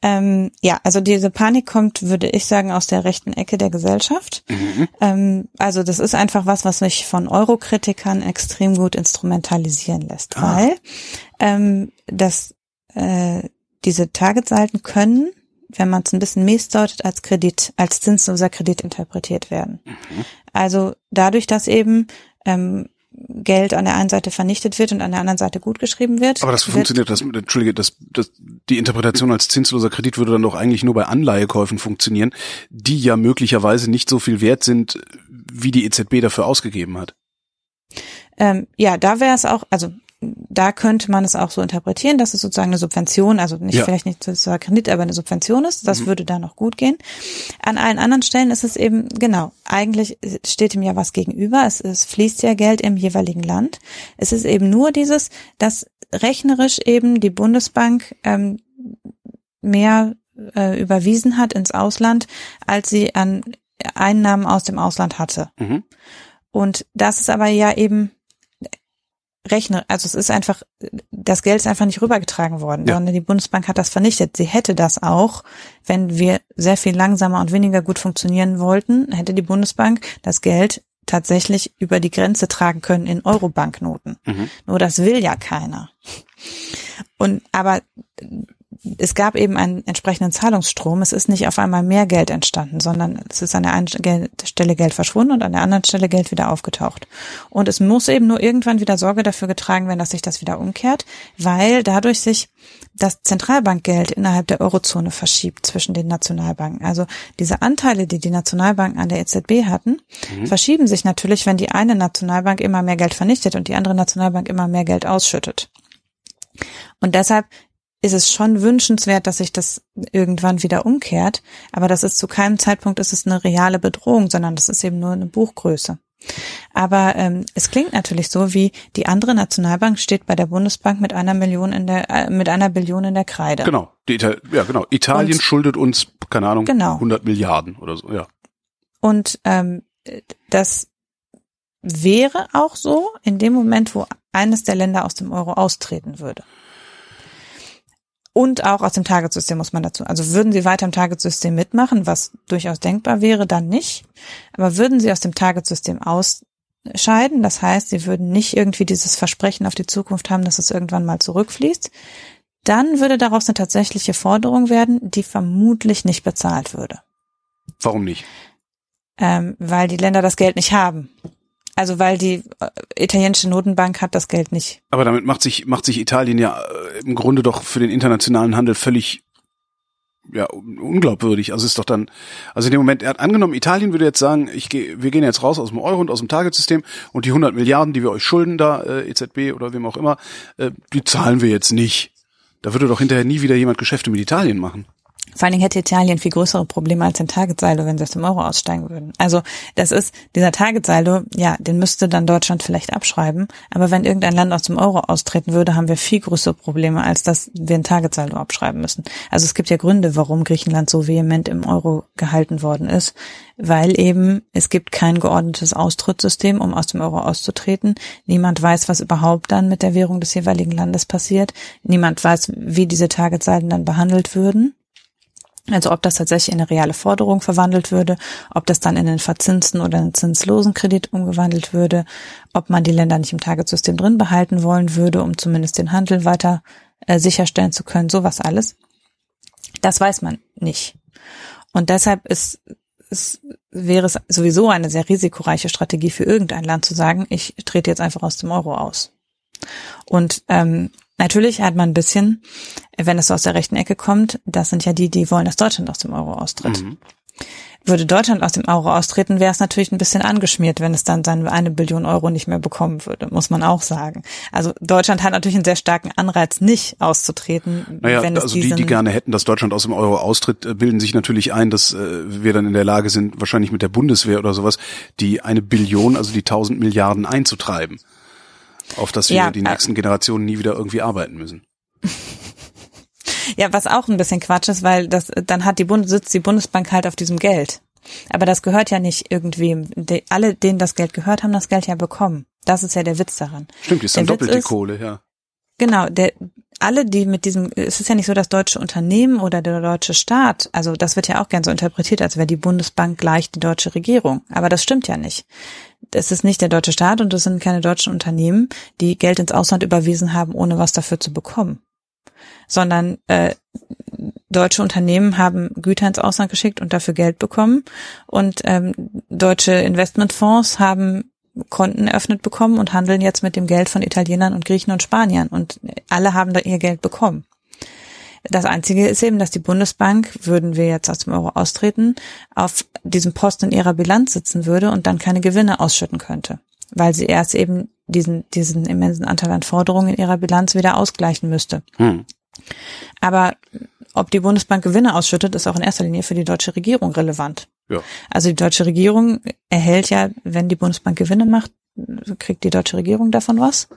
Ähm, ja, also diese Panik kommt, würde ich sagen, aus der rechten Ecke der Gesellschaft. Mhm. Ähm, also das ist einfach was, was sich von Eurokritikern extrem gut instrumentalisieren lässt, ah. weil ähm, das, äh, diese Targetsalden können, wenn man es ein bisschen mies deutet, als Kredit, als zinsloser Kredit interpretiert werden. Mhm. Also dadurch, dass eben ähm, Geld an der einen Seite vernichtet wird und an der anderen Seite gutgeschrieben wird. Aber das funktioniert, das, Entschuldige, das, das, die Interpretation als zinsloser Kredit würde dann doch eigentlich nur bei Anleihekäufen funktionieren, die ja möglicherweise nicht so viel wert sind, wie die EZB dafür ausgegeben hat. Ähm, ja, da wäre es auch, also da könnte man es auch so interpretieren, dass es sozusagen eine Subvention, also nicht ja. vielleicht nicht sozusagen Kredit, aber eine Subvention ist. Das mhm. würde da noch gut gehen. An allen anderen Stellen ist es eben, genau, eigentlich steht ihm ja was gegenüber. Es, es fließt ja Geld im jeweiligen Land. Es ist eben nur dieses, dass rechnerisch eben die Bundesbank ähm, mehr äh, überwiesen hat ins Ausland, als sie an Einnahmen aus dem Ausland hatte. Mhm. Und das ist aber ja eben rechne, also es ist einfach, das Geld ist einfach nicht rübergetragen worden, ja. sondern die Bundesbank hat das vernichtet. Sie hätte das auch, wenn wir sehr viel langsamer und weniger gut funktionieren wollten, hätte die Bundesbank das Geld tatsächlich über die Grenze tragen können in Euro-Banknoten. Mhm. Nur das will ja keiner. Und aber es gab eben einen entsprechenden Zahlungsstrom. Es ist nicht auf einmal mehr Geld entstanden, sondern es ist an der einen Stelle Geld verschwunden und an der anderen Stelle Geld wieder aufgetaucht. Und es muss eben nur irgendwann wieder Sorge dafür getragen werden, dass sich das wieder umkehrt, weil dadurch sich das Zentralbankgeld innerhalb der Eurozone verschiebt zwischen den Nationalbanken. Also diese Anteile, die die Nationalbanken an der EZB hatten, mhm. verschieben sich natürlich, wenn die eine Nationalbank immer mehr Geld vernichtet und die andere Nationalbank immer mehr Geld ausschüttet. Und deshalb ist es schon wünschenswert, dass sich das irgendwann wieder umkehrt. Aber das ist zu keinem Zeitpunkt ist es eine reale Bedrohung, sondern das ist eben nur eine Buchgröße. Aber ähm, es klingt natürlich so, wie die andere Nationalbank steht bei der Bundesbank mit einer Million in der äh, mit einer Billion in der Kreide. Genau, die Ital ja genau. Italien Und, schuldet uns keine Ahnung genau. 100 Milliarden oder so. Ja. Und ähm, das wäre auch so in dem Moment, wo eines der Länder aus dem Euro austreten würde und auch aus dem Targetsystem muss man dazu. Also würden sie weiter im Targetsystem mitmachen, was durchaus denkbar wäre, dann nicht. Aber würden sie aus dem Targetsystem ausscheiden, das heißt, sie würden nicht irgendwie dieses Versprechen auf die Zukunft haben, dass es irgendwann mal zurückfließt, dann würde daraus eine tatsächliche Forderung werden, die vermutlich nicht bezahlt würde. Warum nicht? Ähm, weil die Länder das Geld nicht haben. Also weil die äh, italienische Notenbank hat das Geld nicht. Aber damit macht sich macht sich Italien ja äh, im Grunde doch für den internationalen Handel völlig ja unglaubwürdig. Also ist doch dann also in dem Moment er hat angenommen Italien würde jetzt sagen, ich gehe wir gehen jetzt raus aus dem Euro und aus dem Targetsystem und die 100 Milliarden, die wir euch schulden da äh, EZB oder wem auch immer, äh, die zahlen wir jetzt nicht. Da würde doch hinterher nie wieder jemand Geschäfte mit Italien machen. Vor allen Dingen hätte Italien viel größere Probleme als ein Targetsaldo, wenn sie aus dem Euro aussteigen würden. Also das ist, dieser Targetsaldo, ja, den müsste dann Deutschland vielleicht abschreiben. Aber wenn irgendein Land aus dem Euro austreten würde, haben wir viel größere Probleme, als dass wir ein Targetsaldo abschreiben müssen. Also es gibt ja Gründe, warum Griechenland so vehement im Euro gehalten worden ist. Weil eben es gibt kein geordnetes Austrittssystem, um aus dem Euro auszutreten. Niemand weiß, was überhaupt dann mit der Währung des jeweiligen Landes passiert. Niemand weiß, wie diese Targetsalden dann behandelt würden. Also ob das tatsächlich in eine reale Forderung verwandelt würde, ob das dann in einen verzinsten oder einen zinslosen Kredit umgewandelt würde, ob man die Länder nicht im Targetsystem drin behalten wollen würde, um zumindest den Handel weiter äh, sicherstellen zu können, sowas alles. Das weiß man nicht. Und deshalb ist, ist, wäre es sowieso eine sehr risikoreiche Strategie für irgendein Land zu sagen, ich trete jetzt einfach aus dem Euro aus. Und ähm, Natürlich hat man ein bisschen, wenn es so aus der rechten Ecke kommt, das sind ja die, die wollen, dass Deutschland aus dem Euro austritt. Mhm. Würde Deutschland aus dem Euro austreten, wäre es natürlich ein bisschen angeschmiert, wenn es dann seine eine Billion Euro nicht mehr bekommen würde, muss man auch sagen. Also Deutschland hat natürlich einen sehr starken Anreiz, nicht auszutreten. Naja, wenn es also die, die gerne hätten, dass Deutschland aus dem Euro austritt, äh, bilden sich natürlich ein, dass äh, wir dann in der Lage sind, wahrscheinlich mit der Bundeswehr oder sowas, die eine Billion, also die tausend Milliarden einzutreiben auf das wir ja, die äh, nächsten äh, Generationen nie wieder irgendwie arbeiten müssen. Ja, was auch ein bisschen Quatsch ist, weil das dann hat die Bund sitzt die Bundesbank halt auf diesem Geld. Aber das gehört ja nicht irgendwem. Die, alle, denen das Geld gehört, haben das Geld ja bekommen. Das ist ja der Witz daran. Stimmt, ist dann doppelt die Kohle, ja. Genau, der alle, die mit diesem, es ist ja nicht so, dass deutsche Unternehmen oder der deutsche Staat, also das wird ja auch gern so interpretiert, als wäre die Bundesbank gleich die deutsche Regierung. Aber das stimmt ja nicht es ist nicht der deutsche Staat und es sind keine deutschen Unternehmen, die Geld ins Ausland überwiesen haben, ohne was dafür zu bekommen. Sondern äh, deutsche Unternehmen haben Güter ins Ausland geschickt und dafür Geld bekommen. Und ähm, deutsche Investmentfonds haben Konten eröffnet bekommen und handeln jetzt mit dem Geld von Italienern und Griechen und Spaniern und alle haben da ihr Geld bekommen. Das Einzige ist eben, dass die Bundesbank, würden wir jetzt aus dem Euro austreten, auf diesem Posten in ihrer Bilanz sitzen würde und dann keine Gewinne ausschütten könnte, weil sie erst eben diesen, diesen immensen Anteil an Forderungen in ihrer Bilanz wieder ausgleichen müsste. Hm. Aber ob die Bundesbank Gewinne ausschüttet, ist auch in erster Linie für die deutsche Regierung relevant. Ja. Also die deutsche Regierung erhält ja, wenn die Bundesbank Gewinne macht, kriegt die deutsche Regierung davon was.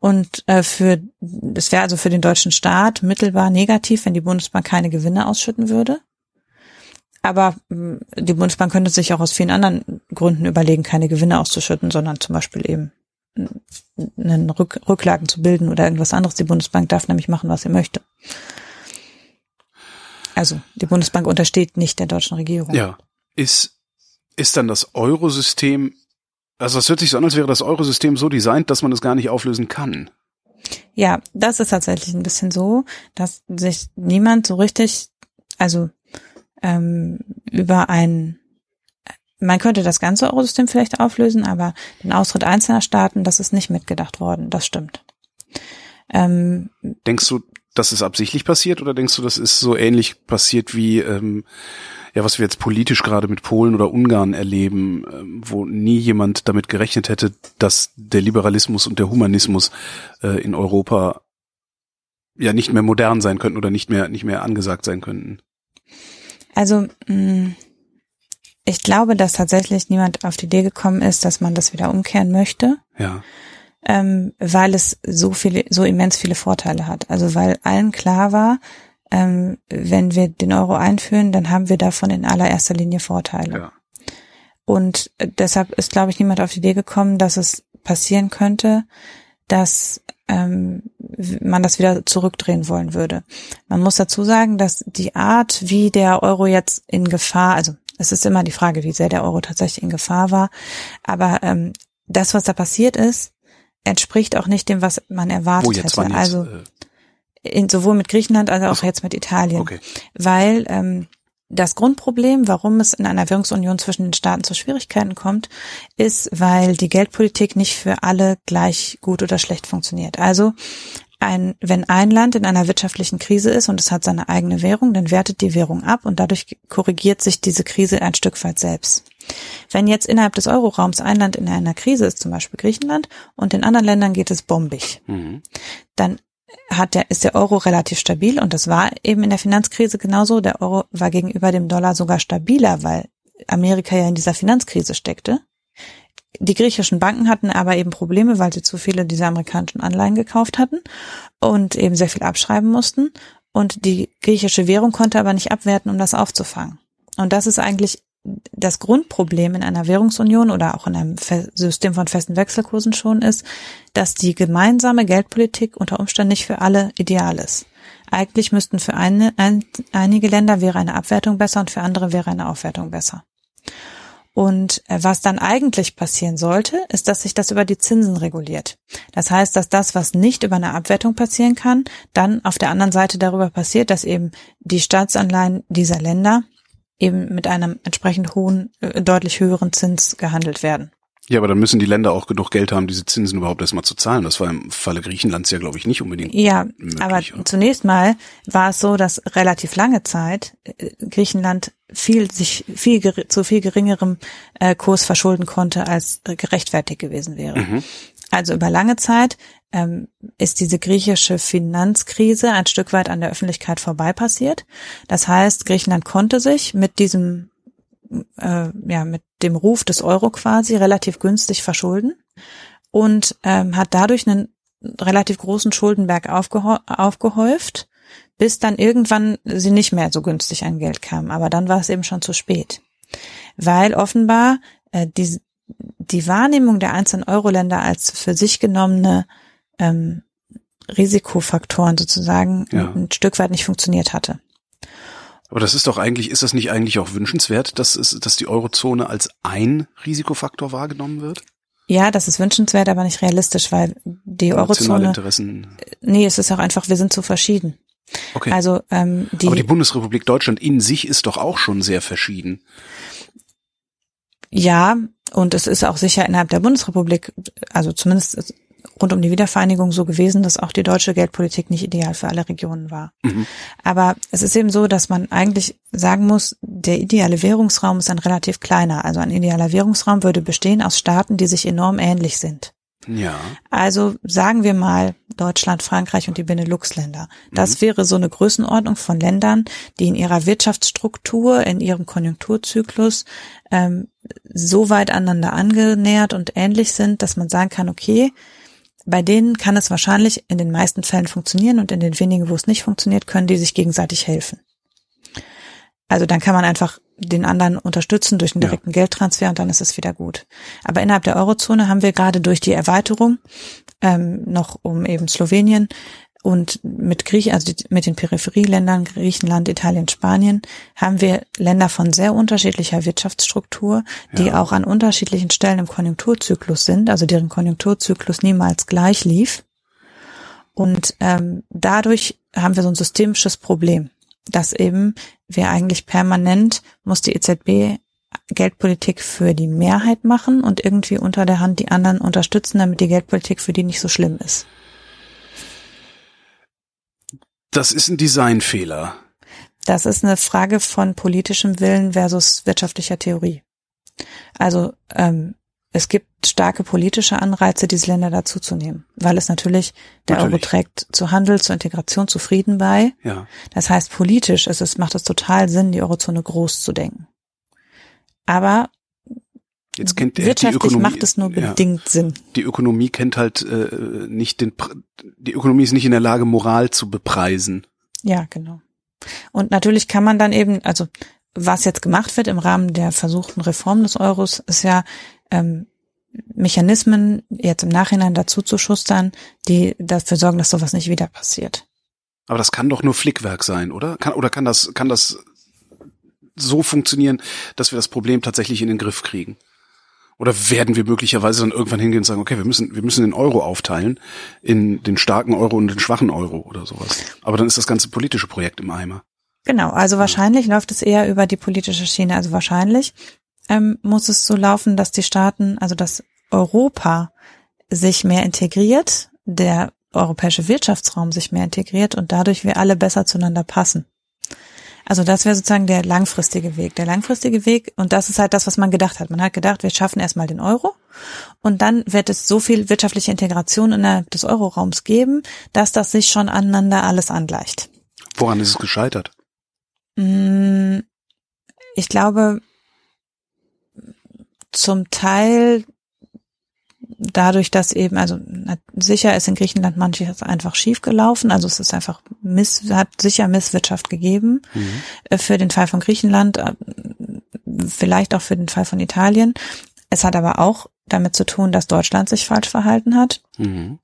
Und äh, für das wäre also für den deutschen Staat mittelbar negativ, wenn die Bundesbank keine Gewinne ausschütten würde. Aber mh, die Bundesbank könnte sich auch aus vielen anderen Gründen überlegen, keine Gewinne auszuschütten, sondern zum Beispiel eben einen Rück Rücklagen zu bilden oder irgendwas anderes. Die Bundesbank darf nämlich machen, was sie möchte. Also die Bundesbank untersteht nicht der deutschen Regierung. Ja. Ist, ist dann das Eurosystem also es hört sich so an, als wäre das Eurosystem so designt, dass man es gar nicht auflösen kann. Ja, das ist tatsächlich ein bisschen so, dass sich niemand so richtig, also ähm, über ein, man könnte das ganze Eurosystem vielleicht auflösen, aber den Austritt einzelner Staaten, das ist nicht mitgedacht worden, das stimmt. Ähm, Denkst du, das ist absichtlich passiert oder denkst du, das ist so ähnlich passiert wie ähm, ja, was wir jetzt politisch gerade mit Polen oder Ungarn erleben, ähm, wo nie jemand damit gerechnet hätte, dass der Liberalismus und der Humanismus äh, in Europa ja nicht mehr modern sein könnten oder nicht mehr nicht mehr angesagt sein könnten. Also mh, ich glaube, dass tatsächlich niemand auf die Idee gekommen ist, dass man das wieder umkehren möchte. Ja. Ähm, weil es so viele, so immens viele Vorteile hat. Also weil allen klar war, ähm, wenn wir den Euro einführen, dann haben wir davon in allererster Linie Vorteile. Ja. Und deshalb ist, glaube ich, niemand auf die Idee gekommen, dass es passieren könnte, dass ähm, man das wieder zurückdrehen wollen würde. Man muss dazu sagen, dass die Art, wie der Euro jetzt in Gefahr, also es ist immer die Frage, wie sehr der Euro tatsächlich in Gefahr war, aber ähm, das, was da passiert ist, entspricht auch nicht dem, was man erwartet hätte. Also äh, in, sowohl mit Griechenland als auch so. jetzt mit Italien. Okay. Weil ähm, das Grundproblem, warum es in einer Währungsunion zwischen den Staaten zu Schwierigkeiten kommt, ist, weil die Geldpolitik nicht für alle gleich gut oder schlecht funktioniert. Also ein, wenn ein Land in einer wirtschaftlichen Krise ist und es hat seine eigene Währung, dann wertet die Währung ab und dadurch korrigiert sich diese Krise ein Stück weit selbst. Wenn jetzt innerhalb des Euroraums ein Land in einer Krise ist, zum Beispiel Griechenland, und in anderen Ländern geht es bombig, mhm. dann hat der, ist der Euro relativ stabil und das war eben in der Finanzkrise genauso. Der Euro war gegenüber dem Dollar sogar stabiler, weil Amerika ja in dieser Finanzkrise steckte. Die griechischen Banken hatten aber eben Probleme, weil sie zu viele dieser amerikanischen Anleihen gekauft hatten und eben sehr viel abschreiben mussten. Und die griechische Währung konnte aber nicht abwerten, um das aufzufangen. Und das ist eigentlich das Grundproblem in einer Währungsunion oder auch in einem System von festen Wechselkursen schon ist, dass die gemeinsame Geldpolitik unter Umständen nicht für alle ideal ist. Eigentlich müssten für eine, ein, einige Länder wäre eine Abwertung besser und für andere wäre eine Aufwertung besser. Und äh, was dann eigentlich passieren sollte, ist, dass sich das über die Zinsen reguliert. Das heißt, dass das, was nicht über eine Abwertung passieren kann, dann auf der anderen Seite darüber passiert, dass eben die Staatsanleihen dieser Länder eben mit einem entsprechend hohen, äh, deutlich höheren Zins gehandelt werden. Ja, aber dann müssen die Länder auch genug Geld haben, diese Zinsen überhaupt erstmal zu zahlen. Das war im Falle Griechenlands ja, glaube ich, nicht unbedingt. Ja, möglich, aber oder? zunächst mal war es so, dass relativ lange Zeit äh, Griechenland viel sich viel zu viel geringerem äh, Kurs verschulden konnte, als gerechtfertigt gewesen wäre. Mhm. Also über lange Zeit ähm, ist diese griechische Finanzkrise ein Stück weit an der Öffentlichkeit vorbei passiert. Das heißt, Griechenland konnte sich mit diesem, äh, ja, mit dem Ruf des Euro quasi relativ günstig verschulden und ähm, hat dadurch einen relativ großen Schuldenberg aufgehäuft, bis dann irgendwann sie nicht mehr so günstig an Geld kamen. Aber dann war es eben schon zu spät. Weil offenbar äh, die, die Wahrnehmung der einzelnen Euro-Länder als für sich genommene ähm, Risikofaktoren sozusagen ja. ein Stück weit nicht funktioniert hatte. Aber das ist doch eigentlich, ist das nicht eigentlich auch wünschenswert, dass, es, dass die Eurozone als ein Risikofaktor wahrgenommen wird? Ja, das ist wünschenswert, aber nicht realistisch, weil die Eurozone. Interessen. Nee, es ist auch einfach, wir sind zu verschieden. Okay. Also ähm, die, aber die Bundesrepublik Deutschland in sich ist doch auch schon sehr verschieden. Ja, und es ist auch sicher innerhalb der Bundesrepublik, also zumindest rund um die Wiedervereinigung so gewesen, dass auch die deutsche Geldpolitik nicht ideal für alle Regionen war. Mhm. Aber es ist eben so, dass man eigentlich sagen muss, der ideale Währungsraum ist ein relativ kleiner. Also ein idealer Währungsraum würde bestehen aus Staaten, die sich enorm ähnlich sind. Ja. Also sagen wir mal Deutschland, Frankreich und die Benelux-Länder. Das mhm. wäre so eine Größenordnung von Ländern, die in ihrer Wirtschaftsstruktur, in ihrem Konjunkturzyklus ähm, so weit aneinander angenähert und ähnlich sind, dass man sagen kann, okay, bei denen kann es wahrscheinlich in den meisten Fällen funktionieren und in den wenigen, wo es nicht funktioniert, können die sich gegenseitig helfen. Also dann kann man einfach den anderen unterstützen durch einen direkten ja. Geldtransfer und dann ist es wieder gut. Aber innerhalb der Eurozone haben wir gerade durch die Erweiterung ähm, noch um eben Slowenien und mit Griech, also mit den Peripherieländern Griechenland, Italien, Spanien, haben wir Länder von sehr unterschiedlicher Wirtschaftsstruktur, die ja. auch an unterschiedlichen Stellen im Konjunkturzyklus sind, also deren Konjunkturzyklus niemals gleich lief. Und ähm, dadurch haben wir so ein systemisches Problem, dass eben wir eigentlich permanent muss die EZB Geldpolitik für die Mehrheit machen und irgendwie unter der Hand die anderen unterstützen, damit die Geldpolitik für die nicht so schlimm ist. Das ist ein Designfehler. Das ist eine Frage von politischem Willen versus wirtschaftlicher Theorie. Also ähm, es gibt starke politische Anreize, diese Länder dazuzunehmen, weil es natürlich, der natürlich. Euro trägt zu Handel, zur Integration, zu Frieden bei. Ja. Das heißt, politisch ist es, macht es total Sinn, die Eurozone groß zu denken. Aber Jetzt kennt Wirtschaftlich die Ökonomie, macht es nur bedingt ja, Sinn. Die Ökonomie kennt halt äh, nicht den, die Ökonomie ist nicht in der Lage, Moral zu bepreisen. Ja, genau. Und natürlich kann man dann eben, also was jetzt gemacht wird im Rahmen der versuchten Reform des Euros, ist ja ähm, Mechanismen jetzt im Nachhinein dazu zu schustern, die dafür sorgen, dass sowas nicht wieder passiert. Aber das kann doch nur Flickwerk sein, oder? Kann, oder kann das, kann das so funktionieren, dass wir das Problem tatsächlich in den Griff kriegen? Oder werden wir möglicherweise dann irgendwann hingehen und sagen, okay, wir müssen, wir müssen den Euro aufteilen in den starken Euro und den schwachen Euro oder sowas. Aber dann ist das ganze politische Projekt im Eimer. Genau, also wahrscheinlich ja. läuft es eher über die politische Schiene. Also wahrscheinlich ähm, muss es so laufen, dass die Staaten, also dass Europa sich mehr integriert, der europäische Wirtschaftsraum sich mehr integriert und dadurch wir alle besser zueinander passen. Also das wäre sozusagen der langfristige Weg. Der langfristige Weg, und das ist halt das, was man gedacht hat. Man hat gedacht, wir schaffen erstmal den Euro und dann wird es so viel wirtschaftliche Integration innerhalb des Euroraums geben, dass das sich schon aneinander alles angleicht. Woran ist es gescheitert? Mm, ich glaube, zum Teil dadurch, dass eben, also sicher ist in Griechenland manches einfach schief gelaufen, also es ist einfach Miss, hat sicher Misswirtschaft gegeben mhm. Äh, für den Fall von Griechenland, äh, vielleicht auch für den Fall von Italien. Es hat aber auch damit zu tun, dass Deutschland sich falsch verhalten hat. Mhm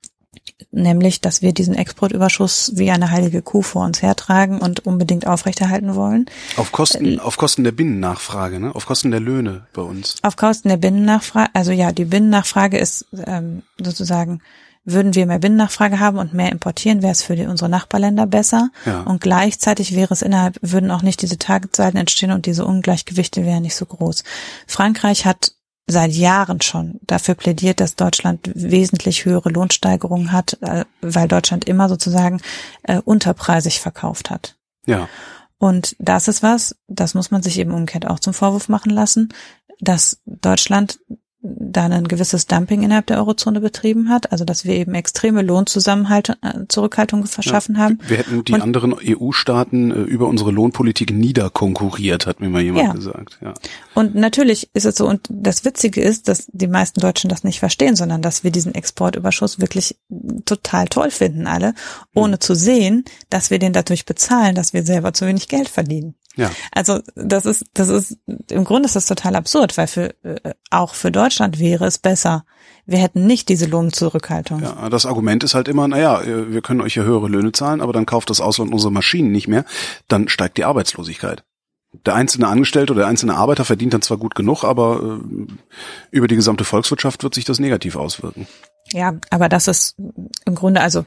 nämlich, dass wir diesen Exportüberschuss wie eine heilige Kuh vor uns hertragen und unbedingt aufrechterhalten wollen. Auf Kosten, äh, auf Kosten der Binnennachfrage, ne? Auf Kosten der Löhne bei uns. Auf Kosten der Binnennachfrage, also ja, die Binnennachfrage ist ähm, sozusagen, würden wir mehr Binnennachfrage haben und mehr importieren, wäre es für die, unsere Nachbarländer besser. Ja. Und gleichzeitig wäre es innerhalb, würden auch nicht diese Tageszeiten entstehen und diese Ungleichgewichte wären nicht so groß. Frankreich hat seit Jahren schon dafür plädiert, dass Deutschland wesentlich höhere Lohnsteigerungen hat, äh, weil Deutschland immer sozusagen äh, unterpreisig verkauft hat. Ja. Und das ist was, das muss man sich eben umgekehrt auch zum Vorwurf machen lassen, dass Deutschland da ein gewisses Dumping innerhalb der Eurozone betrieben hat, also dass wir eben extreme Lohnzusammenhalt, äh, Zurückhaltung verschaffen ja, haben. Wir hätten die und, anderen EU-Staaten äh, über unsere Lohnpolitik niederkonkurriert, hat mir mal jemand ja. gesagt. Ja. Und natürlich ist es so, und das Witzige ist, dass die meisten Deutschen das nicht verstehen, sondern dass wir diesen Exportüberschuss wirklich total toll finden, alle, ohne mhm. zu sehen, dass wir den dadurch bezahlen, dass wir selber zu wenig Geld verdienen. Ja. Also das ist, das ist, im Grunde ist das total absurd, weil für äh, auch für Deutschland wäre es besser. Wir hätten nicht diese Lohnzurückhaltung. Ja, das Argument ist halt immer, naja, äh, wir können euch ja höhere Löhne zahlen, aber dann kauft das Ausland unsere Maschinen nicht mehr, dann steigt die Arbeitslosigkeit. Der einzelne Angestellte oder der einzelne Arbeiter verdient dann zwar gut genug, aber äh, über die gesamte Volkswirtschaft wird sich das negativ auswirken. Ja, aber das ist im Grunde, also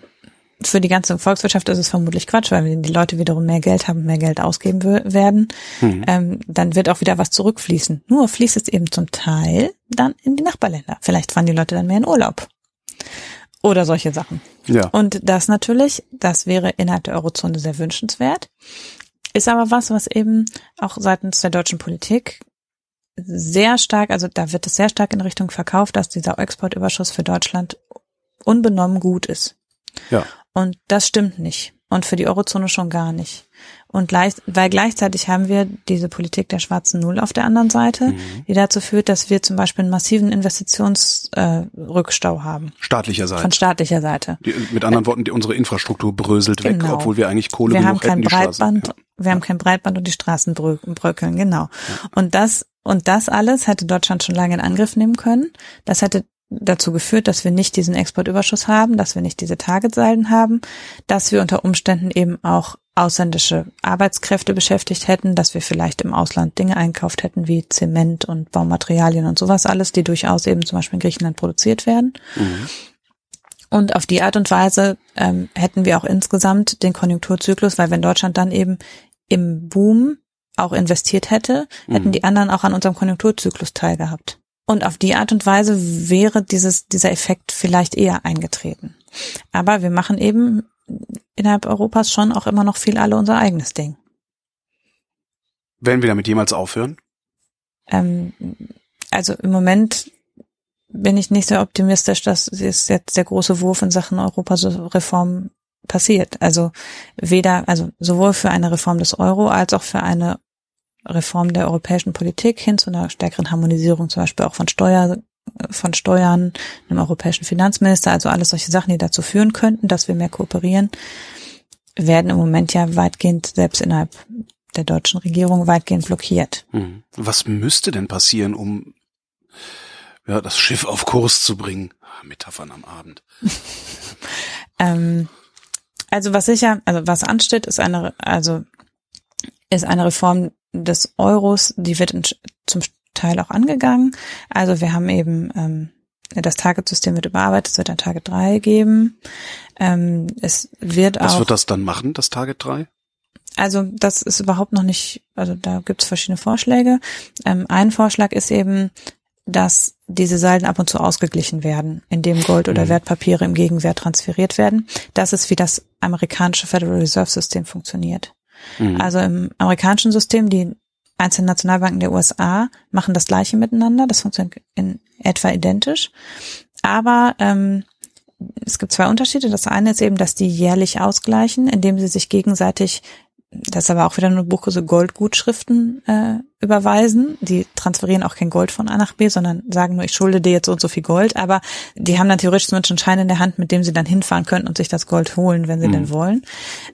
für die ganze Volkswirtschaft ist es vermutlich Quatsch, weil wenn die Leute wiederum mehr Geld haben, mehr Geld ausgeben werden, mhm. ähm, dann wird auch wieder was zurückfließen. Nur fließt es eben zum Teil dann in die Nachbarländer. Vielleicht fahren die Leute dann mehr in Urlaub. Oder solche Sachen. Ja. Und das natürlich, das wäre innerhalb der Eurozone sehr wünschenswert. Ist aber was, was eben auch seitens der deutschen Politik sehr stark, also da wird es sehr stark in Richtung verkauft, dass dieser Exportüberschuss für Deutschland unbenommen gut ist. Ja. Und das stimmt nicht. Und für die Eurozone schon gar nicht. Und gleich, weil gleichzeitig haben wir diese Politik der schwarzen Null auf der anderen Seite, mhm. die dazu führt, dass wir zum Beispiel einen massiven Investitionsrückstau äh, haben. Staatlicher Seite. Von staatlicher Seite. Die, mit anderen Worten, die, unsere Infrastruktur bröselt genau. weg, obwohl wir eigentlich Kohle wir haben kein hätten, Breitband, ja. Wir haben kein Breitband und die Straßen bröckeln, genau. Ja. Und das, und das alles hätte Deutschland schon lange in Angriff nehmen können. Das hätte dazu geführt, dass wir nicht diesen Exportüberschuss haben, dass wir nicht diese Targetsalden haben, dass wir unter Umständen eben auch ausländische Arbeitskräfte beschäftigt hätten, dass wir vielleicht im Ausland Dinge einkauft hätten wie Zement und Baumaterialien und sowas alles, die durchaus eben zum Beispiel in Griechenland produziert werden. Mhm. Und auf die Art und Weise ähm, hätten wir auch insgesamt den Konjunkturzyklus, weil wenn Deutschland dann eben im Boom auch investiert hätte, hätten mhm. die anderen auch an unserem Konjunkturzyklus teilgehabt. Und auf die Art und Weise wäre dieses, dieser Effekt vielleicht eher eingetreten. Aber wir machen eben innerhalb Europas schon auch immer noch viel alle unser eigenes Ding. Werden wir damit jemals aufhören? Ähm, also im Moment bin ich nicht sehr optimistisch, dass es jetzt der große Wurf in Sachen Europareform passiert. Also weder, also sowohl für eine Reform des Euro als auch für eine Reform der europäischen Politik hin zu einer stärkeren Harmonisierung, zum Beispiel auch von Steuer, von Steuern, einem europäischen Finanzminister, also alles solche Sachen, die dazu führen könnten, dass wir mehr kooperieren, werden im Moment ja weitgehend selbst innerhalb der deutschen Regierung weitgehend blockiert. Hm. Was müsste denn passieren, um ja, das Schiff auf Kurs zu bringen? Ah, Metaphern am Abend. ähm, also was sicher, also was ansteht, ist eine, also ist eine Reform des Euros, die wird in, zum Teil auch angegangen. Also wir haben eben ähm, das Target-System wird überarbeitet, es wird ein Target 3 geben. Ähm, es wird Was auch. Was wird das dann machen, das Target 3? Also das ist überhaupt noch nicht, also da gibt es verschiedene Vorschläge. Ähm, ein Vorschlag ist eben, dass diese Salden ab und zu ausgeglichen werden, indem Gold oder mhm. Wertpapiere im Gegenwert transferiert werden. Das ist, wie das amerikanische Federal Reserve System funktioniert. Mhm. Also im amerikanischen System, die einzelnen Nationalbanken der USA machen das gleiche miteinander, das funktioniert in etwa identisch. Aber ähm, es gibt zwei Unterschiede. Das eine ist eben, dass die jährlich ausgleichen, indem sie sich gegenseitig das ist aber auch wieder eine Buchkurse Goldgutschriften äh, überweisen. Die transferieren auch kein Gold von A nach B, sondern sagen nur, ich schulde dir jetzt so und so viel Gold. Aber die haben dann theoretisch zumindest einen Schein in der Hand, mit dem sie dann hinfahren könnten und sich das Gold holen, wenn sie mhm. denn wollen.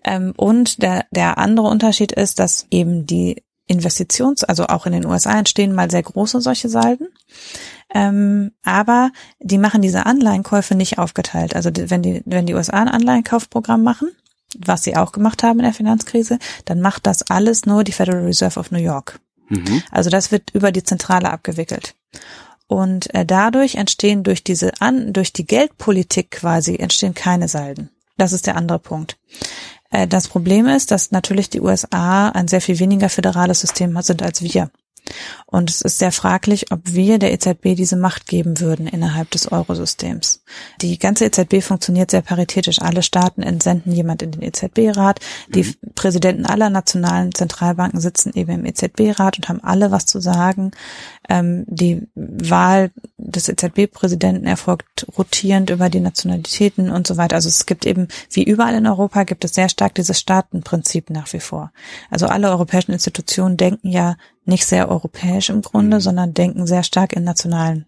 Ähm, und der, der andere Unterschied ist, dass eben die Investitions, also auch in den USA entstehen mal sehr große solche Salden. Ähm, aber die machen diese Anleihenkäufe nicht aufgeteilt. Also wenn die, wenn die USA ein Anleihenkaufprogramm machen, was sie auch gemacht haben in der Finanzkrise, dann macht das alles nur die Federal Reserve of New York. Mhm. Also das wird über die Zentrale abgewickelt. Und äh, dadurch entstehen durch diese an, durch die Geldpolitik quasi entstehen keine Salden. Das ist der andere Punkt. Äh, das Problem ist, dass natürlich die USA ein sehr viel weniger föderales System sind als wir. Und es ist sehr fraglich, ob wir der EZB diese Macht geben würden innerhalb des Eurosystems. Die ganze EZB funktioniert sehr paritätisch. Alle Staaten entsenden jemand in den EZB-Rat. Die mhm. Präsidenten aller nationalen Zentralbanken sitzen eben im EZB-Rat und haben alle was zu sagen. Ähm, die Wahl des EZB-Präsidenten erfolgt rotierend über die Nationalitäten und so weiter. Also es gibt eben, wie überall in Europa, gibt es sehr stark dieses Staatenprinzip nach wie vor. Also alle europäischen Institutionen denken ja nicht sehr europäisch im Grunde, mhm. sondern denken sehr stark in nationalen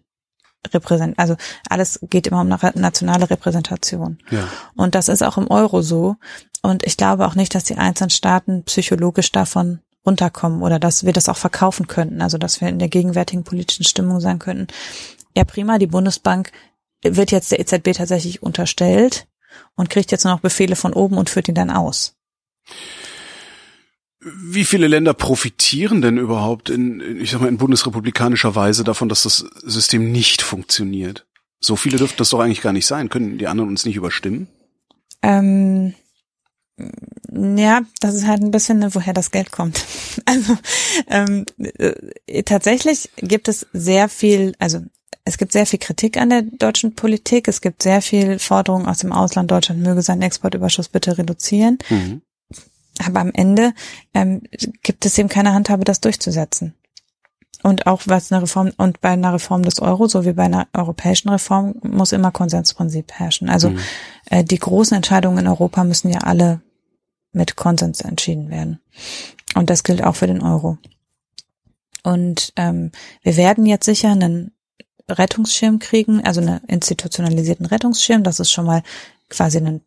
Repräsent, also alles geht immer um nationale Repräsentation. Ja. Und das ist auch im Euro so. Und ich glaube auch nicht, dass die einzelnen Staaten psychologisch davon runterkommen oder dass wir das auch verkaufen könnten. Also dass wir in der gegenwärtigen politischen Stimmung sagen könnten, ja prima, die Bundesbank wird jetzt der EZB tatsächlich unterstellt und kriegt jetzt nur noch Befehle von oben und führt ihn dann aus. Wie viele Länder profitieren denn überhaupt in, ich sag mal, in bundesrepublikanischer Weise davon, dass das System nicht funktioniert? So viele dürften das doch eigentlich gar nicht sein. Können die anderen uns nicht überstimmen? Ähm, ja, das ist halt ein bisschen, woher das Geld kommt. Also ähm, äh, tatsächlich gibt es sehr viel, also es gibt sehr viel Kritik an der deutschen Politik. Es gibt sehr viel Forderungen aus dem Ausland. Deutschland möge seinen Exportüberschuss bitte reduzieren. Mhm. Aber am Ende ähm, gibt es eben keine Handhabe, das durchzusetzen. Und auch was eine Reform und bei einer Reform des Euro, so wie bei einer europäischen Reform, muss immer Konsensprinzip herrschen. Also mhm. äh, die großen Entscheidungen in Europa müssen ja alle mit Konsens entschieden werden. Und das gilt auch für den Euro. Und ähm, wir werden jetzt sicher einen Rettungsschirm kriegen, also einen institutionalisierten Rettungsschirm, dass es schon mal quasi einen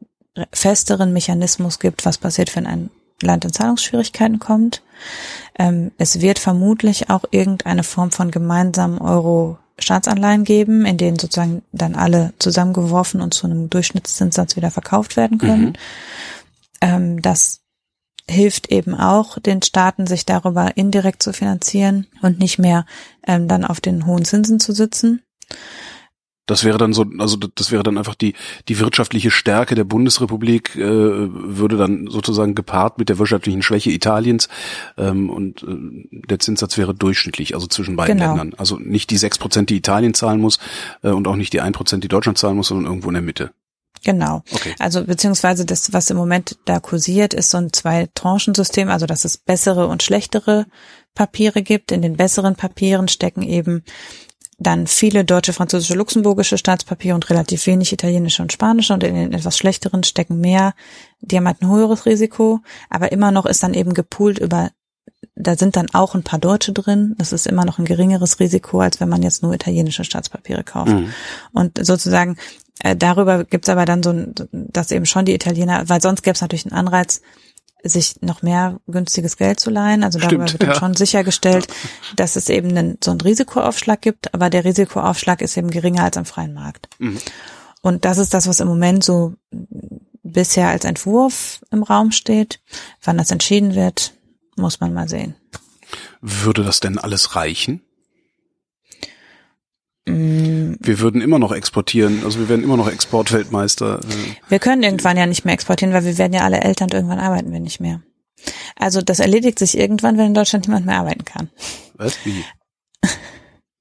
festeren Mechanismus gibt, was passiert, wenn ein Land in Zahlungsschwierigkeiten kommt. Ähm, es wird vermutlich auch irgendeine Form von gemeinsamen Euro-Staatsanleihen geben, in denen sozusagen dann alle zusammengeworfen und zu einem Durchschnittszinssatz wieder verkauft werden können. Mhm. Ähm, das hilft eben auch den Staaten, sich darüber indirekt zu finanzieren und nicht mehr ähm, dann auf den hohen Zinsen zu sitzen. Das wäre dann so, also das wäre dann einfach die die wirtschaftliche Stärke der Bundesrepublik äh, würde dann sozusagen gepaart mit der wirtschaftlichen Schwäche Italiens ähm, und äh, der Zinssatz wäre durchschnittlich, also zwischen beiden genau. Ländern. Also nicht die sechs Prozent, die Italien zahlen muss äh, und auch nicht die ein Prozent, die Deutschland zahlen muss, sondern irgendwo in der Mitte. Genau. Okay. Also beziehungsweise das, was im Moment da kursiert, ist so ein Zwei-Tranchen-System, also dass es bessere und schlechtere Papiere gibt. In den besseren Papieren stecken eben dann viele deutsche, französische, luxemburgische Staatspapiere und relativ wenig italienische und spanische und in den etwas schlechteren stecken mehr, die haben halt ein höheres Risiko, aber immer noch ist dann eben gepoolt über, da sind dann auch ein paar Deutsche drin, das ist immer noch ein geringeres Risiko, als wenn man jetzt nur italienische Staatspapiere kauft. Mhm. Und sozusagen äh, darüber gibt's aber dann so, dass eben schon die Italiener, weil sonst gäbe es natürlich einen Anreiz, sich noch mehr günstiges Geld zu leihen. Also darüber Stimmt, wird ja. schon sichergestellt, dass es eben einen, so einen Risikoaufschlag gibt, aber der Risikoaufschlag ist eben geringer als am freien Markt. Mhm. Und das ist das, was im Moment so bisher als Entwurf im Raum steht. Wann das entschieden wird, muss man mal sehen. Würde das denn alles reichen? Mm. Wir würden immer noch exportieren, also wir werden immer noch Exportweltmeister. Wir können irgendwann ja nicht mehr exportieren, weil wir werden ja alle älter und irgendwann arbeiten wir nicht mehr. Also das erledigt sich irgendwann, wenn in Deutschland niemand mehr arbeiten kann. Was? Wie?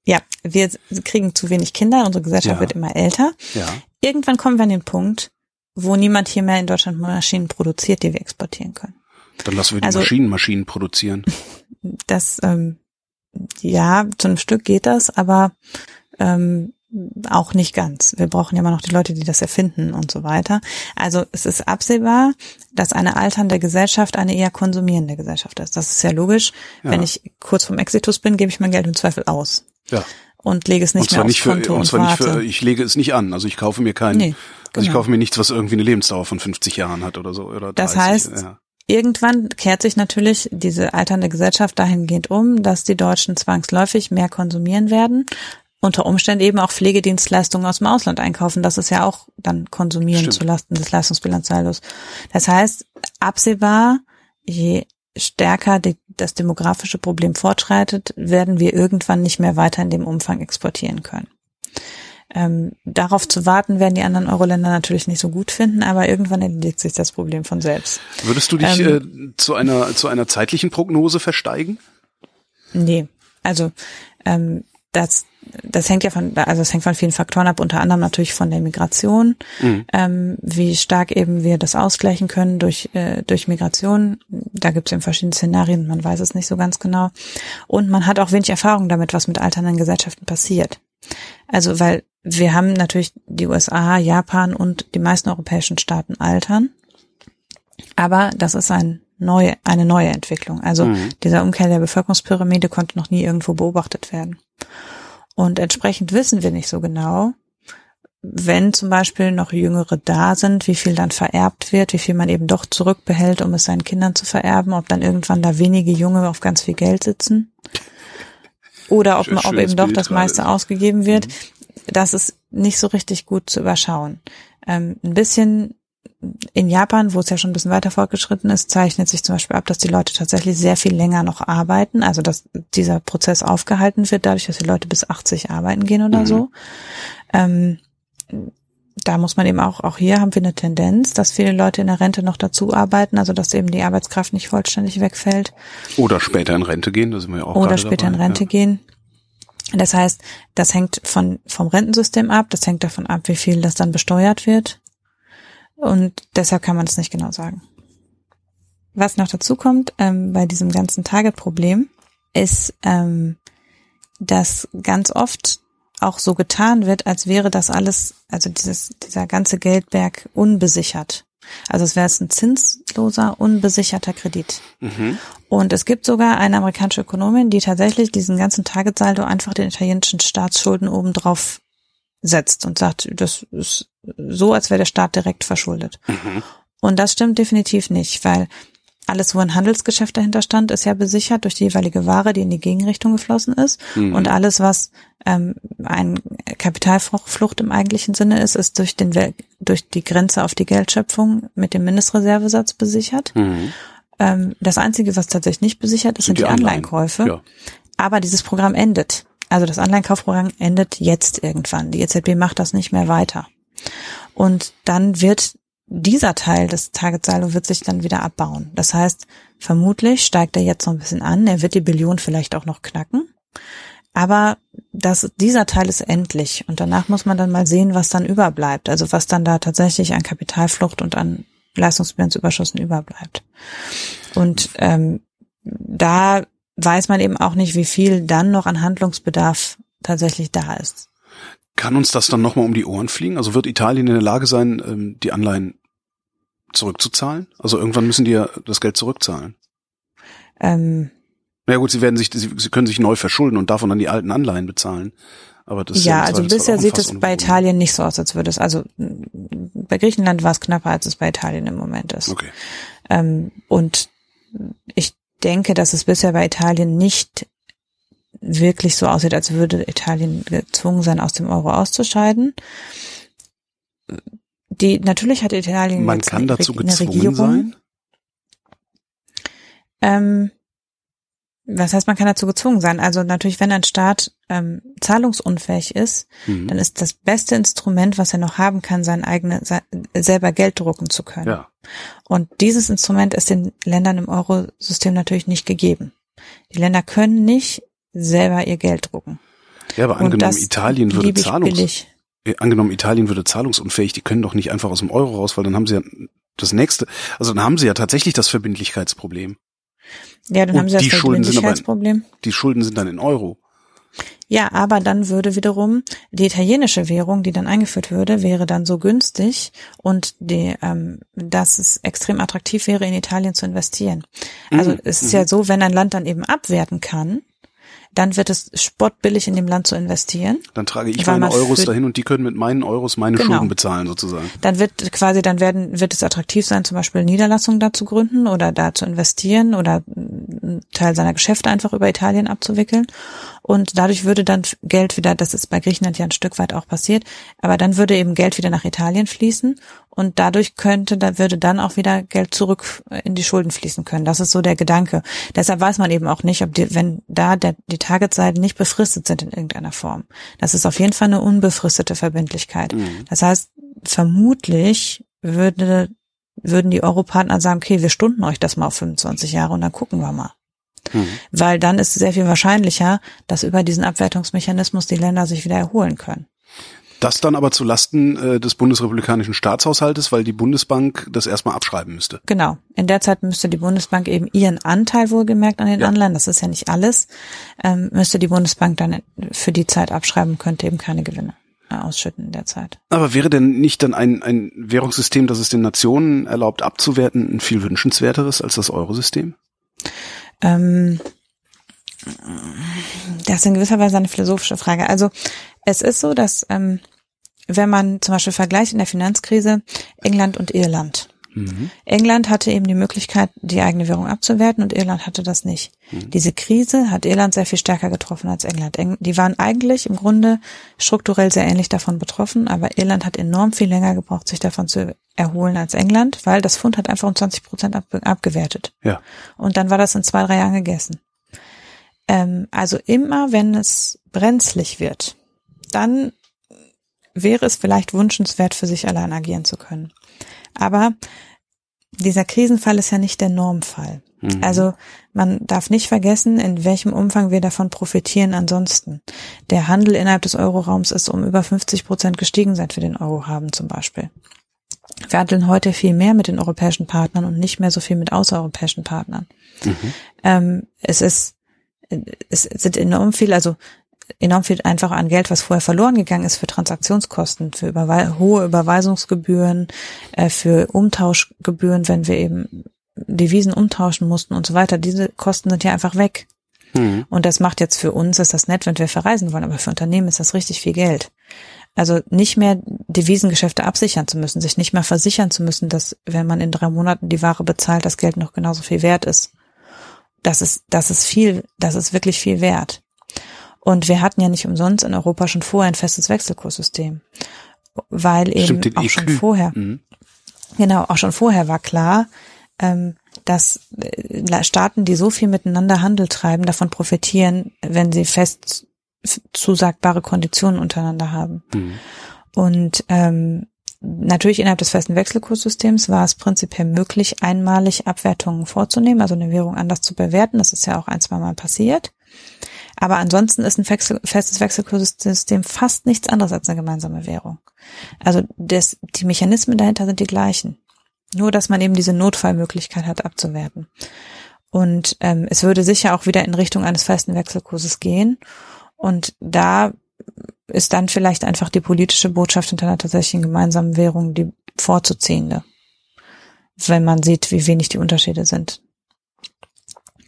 Ja, wir kriegen zu wenig Kinder, unsere Gesellschaft ja. wird immer älter. Ja. Irgendwann kommen wir an den Punkt, wo niemand hier mehr in Deutschland Maschinen produziert, die wir exportieren können. Dann lassen wir die also, Maschinen Maschinen produzieren. Das, ähm, ja, zu einem Stück geht das, aber ähm, auch nicht ganz. Wir brauchen ja immer noch die Leute, die das erfinden und so weiter. Also es ist absehbar, dass eine alternde Gesellschaft eine eher konsumierende Gesellschaft ist. Das ist ja logisch. Ja. Wenn ich kurz vom Exitus bin, gebe ich mein Geld im Zweifel aus. Ja. Und lege es nicht mehr aufs nicht für, Konto und, zwar warte. Nicht für, ich lege es nicht an. Also ich kaufe mir keinen, nee, genau. also ich genau. kaufe mir nichts, was irgendwie eine Lebensdauer von 50 Jahren hat oder so. Oder 30, das heißt, ja. irgendwann kehrt sich natürlich diese alternde Gesellschaft dahingehend um, dass die Deutschen zwangsläufig mehr konsumieren werden unter Umständen eben auch Pflegedienstleistungen aus dem Ausland einkaufen. Das ist ja auch dann konsumieren Stimmt. zulasten des Leistungsbilanzsaldos. Das heißt, absehbar, je stärker die, das demografische Problem fortschreitet, werden wir irgendwann nicht mehr weiter in dem Umfang exportieren können. Ähm, darauf zu warten, werden die anderen Euro-Länder natürlich nicht so gut finden, aber irgendwann erledigt sich das Problem von selbst. Würdest du dich ähm, äh, zu einer zu einer zeitlichen Prognose versteigen? Nee, also ähm, das das hängt ja von, also es hängt von vielen Faktoren ab, unter anderem natürlich von der Migration, mhm. ähm, wie stark eben wir das ausgleichen können durch, äh, durch Migration. Da gibt es eben verschiedene Szenarien, man weiß es nicht so ganz genau. Und man hat auch wenig Erfahrung damit, was mit alternden Gesellschaften passiert. Also weil wir haben natürlich die USA, Japan und die meisten europäischen Staaten altern. Aber das ist ein neue, eine neue Entwicklung. Also mhm. dieser Umkehr der Bevölkerungspyramide konnte noch nie irgendwo beobachtet werden. Und entsprechend wissen wir nicht so genau, wenn zum Beispiel noch Jüngere da sind, wie viel dann vererbt wird, wie viel man eben doch zurückbehält, um es seinen Kindern zu vererben, ob dann irgendwann da wenige Junge auf ganz viel Geld sitzen. Oder ob, man, ob eben doch das meiste ausgegeben wird. Mhm. Das ist nicht so richtig gut zu überschauen. Ähm, ein bisschen in Japan, wo es ja schon ein bisschen weiter fortgeschritten ist, zeichnet sich zum Beispiel ab, dass die Leute tatsächlich sehr viel länger noch arbeiten, also dass dieser Prozess aufgehalten wird, dadurch, dass die Leute bis 80 arbeiten gehen oder mhm. so. Ähm, da muss man eben auch, auch hier haben wir eine Tendenz, dass viele Leute in der Rente noch dazu arbeiten, also dass eben die Arbeitskraft nicht vollständig wegfällt. Oder später in Rente gehen, da sind wir ja auch Oder später dabei, in Rente ja. gehen. Das heißt, das hängt von, vom Rentensystem ab, das hängt davon ab, wie viel das dann besteuert wird. Und deshalb kann man es nicht genau sagen. Was noch dazu kommt ähm, bei diesem ganzen Target-Problem, ist, ähm, dass ganz oft auch so getan wird, als wäre das alles, also dieses, dieser ganze Geldberg unbesichert. Also es wäre es ein zinsloser, unbesicherter Kredit. Mhm. Und es gibt sogar eine amerikanische Ökonomin, die tatsächlich diesen ganzen Targetsaldo einfach den italienischen Staatsschulden obendrauf setzt und sagt, das ist so, als wäre der Staat direkt verschuldet. Mhm. Und das stimmt definitiv nicht, weil alles, wo ein Handelsgeschäft dahinter stand, ist ja besichert durch die jeweilige Ware, die in die Gegenrichtung geflossen ist. Mhm. Und alles, was ähm, ein Kapitalflucht im eigentlichen Sinne ist, ist durch den durch die Grenze auf die Geldschöpfung mit dem Mindestreservesatz besichert. Mhm. Ähm, das Einzige, was tatsächlich nicht besichert ist, sind, sind die, die Anleihenkäufe. Ja. Aber dieses Programm endet. Also das Anleihenkaufprogramm endet jetzt irgendwann. Die EZB macht das nicht mehr weiter. Und dann wird dieser Teil des Target-Saldo wird sich dann wieder abbauen. Das heißt, vermutlich steigt er jetzt so ein bisschen an. Er wird die Billion vielleicht auch noch knacken. Aber das, dieser Teil ist endlich. Und danach muss man dann mal sehen, was dann überbleibt. Also was dann da tatsächlich an Kapitalflucht und an Leistungsbilanzüberschüssen überbleibt. Und ähm, da weiß man eben auch nicht, wie viel dann noch an Handlungsbedarf tatsächlich da ist. Kann uns das dann nochmal um die Ohren fliegen? Also wird Italien in der Lage sein, ähm, die Anleihen zurückzuzahlen? Also irgendwann müssen die ja das Geld zurückzahlen. Ähm, na ja, gut, sie werden sich, sie, sie können sich neu verschulden und davon dann die alten Anleihen bezahlen. Aber das ja, ja also bisher sieht es bei Italien nicht so aus, als würde es. Also bei Griechenland war es knapper, als es bei Italien im Moment ist. Okay. Ähm, und ich denke, dass es bisher bei Italien nicht wirklich so aussieht, als würde Italien gezwungen sein, aus dem Euro auszuscheiden die, natürlich hat Italien Man kann dazu gezwungen Regierung. sein? Ähm, was heißt, man kann dazu gezwungen sein? Also natürlich, wenn ein Staat ähm, zahlungsunfähig ist, mhm. dann ist das beste Instrument, was er noch haben kann, sein eigenes sein, selber Geld drucken zu können. Ja. Und dieses Instrument ist den Ländern im Eurosystem natürlich nicht gegeben. Die Länder können nicht selber ihr Geld drucken. Ja, aber angenommen, Italien würde zahlungs äh, angenommen, Italien würde zahlungsunfähig, die können doch nicht einfach aus dem Euro raus, weil dann haben sie ja das nächste, also dann haben sie ja tatsächlich das Verbindlichkeitsproblem. Ja, dann Und haben sie das die. Schulden sind die Schulden sind dann in Euro. Ja, aber dann würde wiederum die italienische Währung, die dann eingeführt würde, wäre dann so günstig und die, ähm, dass es extrem attraktiv wäre, in Italien zu investieren. Also mhm. es ist mhm. ja so, wenn ein Land dann eben abwerten kann, dann wird es spottbillig in dem Land zu investieren. Dann trage ich meine Euros dahin und die können mit meinen Euros meine genau. Schulden bezahlen sozusagen. Dann wird quasi, dann werden, wird es attraktiv sein, zum Beispiel Niederlassungen da zu gründen oder da zu investieren oder einen Teil seiner Geschäfte einfach über Italien abzuwickeln. Und dadurch würde dann Geld wieder, das ist bei Griechenland ja ein Stück weit auch passiert, aber dann würde eben Geld wieder nach Italien fließen und dadurch könnte, da würde dann auch wieder Geld zurück in die Schulden fließen können. Das ist so der Gedanke. Deshalb weiß man eben auch nicht, ob die, wenn da der, die Targetseiten nicht befristet sind in irgendeiner Form. Das ist auf jeden Fall eine unbefristete Verbindlichkeit. Mhm. Das heißt, vermutlich würde, würden die Europartner sagen, okay, wir stunden euch das mal auf 25 Jahre und dann gucken wir mal. Mhm. Weil dann ist es sehr viel wahrscheinlicher, dass über diesen Abwertungsmechanismus die Länder sich wieder erholen können. Das dann aber zu Lasten äh, des bundesrepublikanischen Staatshaushaltes, weil die Bundesbank das erstmal abschreiben müsste. Genau. In der Zeit müsste die Bundesbank eben ihren Anteil wohlgemerkt an den ja. Anleihen, das ist ja nicht alles, ähm, müsste die Bundesbank dann für die Zeit abschreiben, könnte eben keine Gewinne äh, ausschütten in der Zeit. Aber wäre denn nicht dann ein, ein Währungssystem, das es den Nationen erlaubt abzuwerten, ein viel wünschenswerteres als das Eurosystem? Ähm, das ist in gewisser Weise eine philosophische Frage. Also es ist so, dass ähm, wenn man zum Beispiel vergleicht in der Finanzkrise England und Irland. Mhm. England hatte eben die Möglichkeit, die eigene Währung abzuwerten und Irland hatte das nicht. Mhm. Diese Krise hat Irland sehr viel stärker getroffen als England. Die waren eigentlich im Grunde strukturell sehr ähnlich davon betroffen, aber Irland hat enorm viel länger gebraucht, sich davon zu erholen als England, weil das Pfund hat einfach um 20 Prozent ab, abgewertet. Ja. Und dann war das in zwei, drei Jahren gegessen. Ähm, also immer, wenn es brenzlig wird, dann wäre es vielleicht wünschenswert, für sich allein agieren zu können. Aber dieser Krisenfall ist ja nicht der Normfall. Mhm. Also man darf nicht vergessen, in welchem Umfang wir davon profitieren ansonsten. Der Handel innerhalb des Euroraums ist um über 50 Prozent gestiegen, seit wir den Euro haben zum Beispiel. Wir handeln heute viel mehr mit den europäischen Partnern und nicht mehr so viel mit außereuropäischen Partnern. Mhm. Ähm, es ist, es sind enorm viel, also enorm viel einfach an Geld, was vorher verloren gegangen ist für Transaktionskosten, für Überwe hohe Überweisungsgebühren, äh, für Umtauschgebühren, wenn wir eben Devisen umtauschen mussten und so weiter. Diese Kosten sind ja einfach weg. Mhm. Und das macht jetzt für uns, ist das nett, wenn wir verreisen wollen, aber für Unternehmen ist das richtig viel Geld. Also nicht mehr Devisengeschäfte absichern zu müssen, sich nicht mehr versichern zu müssen, dass wenn man in drei Monaten die Ware bezahlt, das Geld noch genauso viel wert ist. Das ist, das ist viel, das ist wirklich viel wert. Und wir hatten ja nicht umsonst in Europa schon vorher ein festes Wechselkurssystem, weil eben Stimmt, auch schon vorher, mhm. genau, auch schon vorher war klar, ähm, dass äh, Staaten, die so viel miteinander Handel treiben, davon profitieren, wenn sie fest zusagbare Konditionen untereinander haben. Mhm. Und ähm, natürlich innerhalb des festen Wechselkurssystems war es prinzipiell möglich, einmalig Abwertungen vorzunehmen, also eine Währung anders zu bewerten. Das ist ja auch ein, zwei Mal passiert. Aber ansonsten ist ein festes Wechselkurssystem fast nichts anderes als eine gemeinsame Währung. Also das, die Mechanismen dahinter sind die gleichen. Nur, dass man eben diese Notfallmöglichkeit hat, abzuwerten. Und ähm, es würde sicher auch wieder in Richtung eines festen Wechselkurses gehen. Und da ist dann vielleicht einfach die politische Botschaft hinter einer tatsächlichen gemeinsamen Währung die vorzuziehende, wenn man sieht, wie wenig die Unterschiede sind.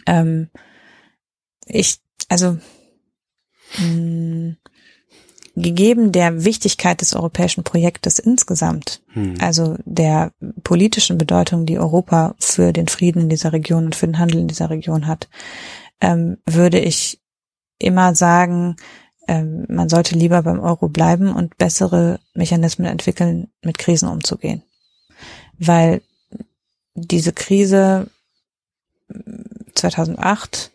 Ähm, ich also mh, hm, gegeben der Wichtigkeit des europäischen Projektes insgesamt, hm. also der politischen Bedeutung, die Europa für den Frieden in dieser Region und für den Handel in dieser Region hat, ähm, würde ich immer sagen, ähm, man sollte lieber beim Euro bleiben und bessere Mechanismen entwickeln, mit Krisen umzugehen. Weil diese Krise 2008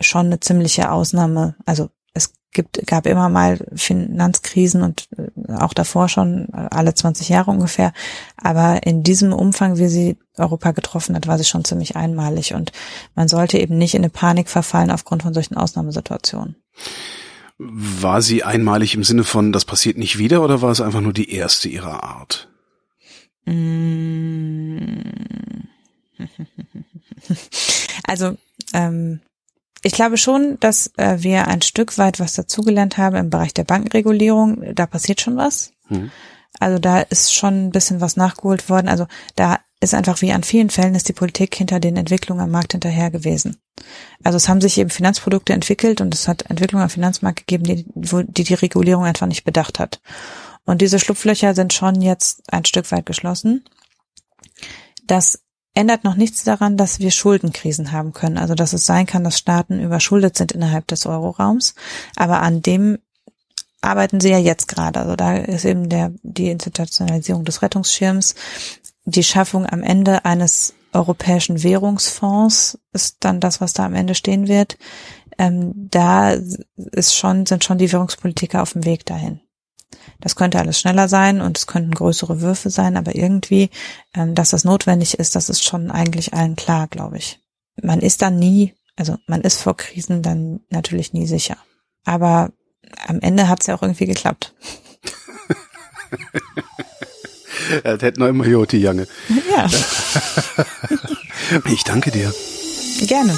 schon eine ziemliche Ausnahme. Also es gibt, gab immer mal Finanzkrisen und äh, auch davor schon äh, alle 20 Jahre ungefähr. Aber in diesem Umfang, wie sie Europa getroffen hat, war sie schon ziemlich einmalig. Und man sollte eben nicht in eine Panik verfallen aufgrund von solchen Ausnahmesituationen. War sie einmalig im Sinne von, das passiert nicht wieder oder war es einfach nur die erste ihrer Art? Also ähm, ich glaube schon, dass äh, wir ein Stück weit was dazugelernt haben im Bereich der Bankenregulierung. Da passiert schon was. Mhm. Also da ist schon ein bisschen was nachgeholt worden. Also da ist einfach wie an vielen Fällen ist die Politik hinter den Entwicklungen am Markt hinterher gewesen. Also es haben sich eben Finanzprodukte entwickelt und es hat Entwicklungen am Finanzmarkt gegeben, die, wo, die die Regulierung einfach nicht bedacht hat. Und diese Schlupflöcher sind schon jetzt ein Stück weit geschlossen. Das ändert noch nichts daran, dass wir Schuldenkrisen haben können. Also dass es sein kann, dass Staaten überschuldet sind innerhalb des Euroraums. Aber an dem arbeiten sie ja jetzt gerade. Also da ist eben der, die Institutionalisierung des Rettungsschirms, die Schaffung am Ende eines europäischen Währungsfonds ist dann das, was da am Ende stehen wird. Ähm, da ist schon, sind schon die Währungspolitiker auf dem Weg dahin. Das könnte alles schneller sein und es könnten größere Würfe sein, aber irgendwie, ähm, dass das notwendig ist, das ist schon eigentlich allen klar, glaube ich. Man ist dann nie, also man ist vor Krisen dann natürlich nie sicher. Aber am Ende hat es ja auch irgendwie geklappt. das hätte noch immer Joti Jange. Ja. ich danke dir. Gerne.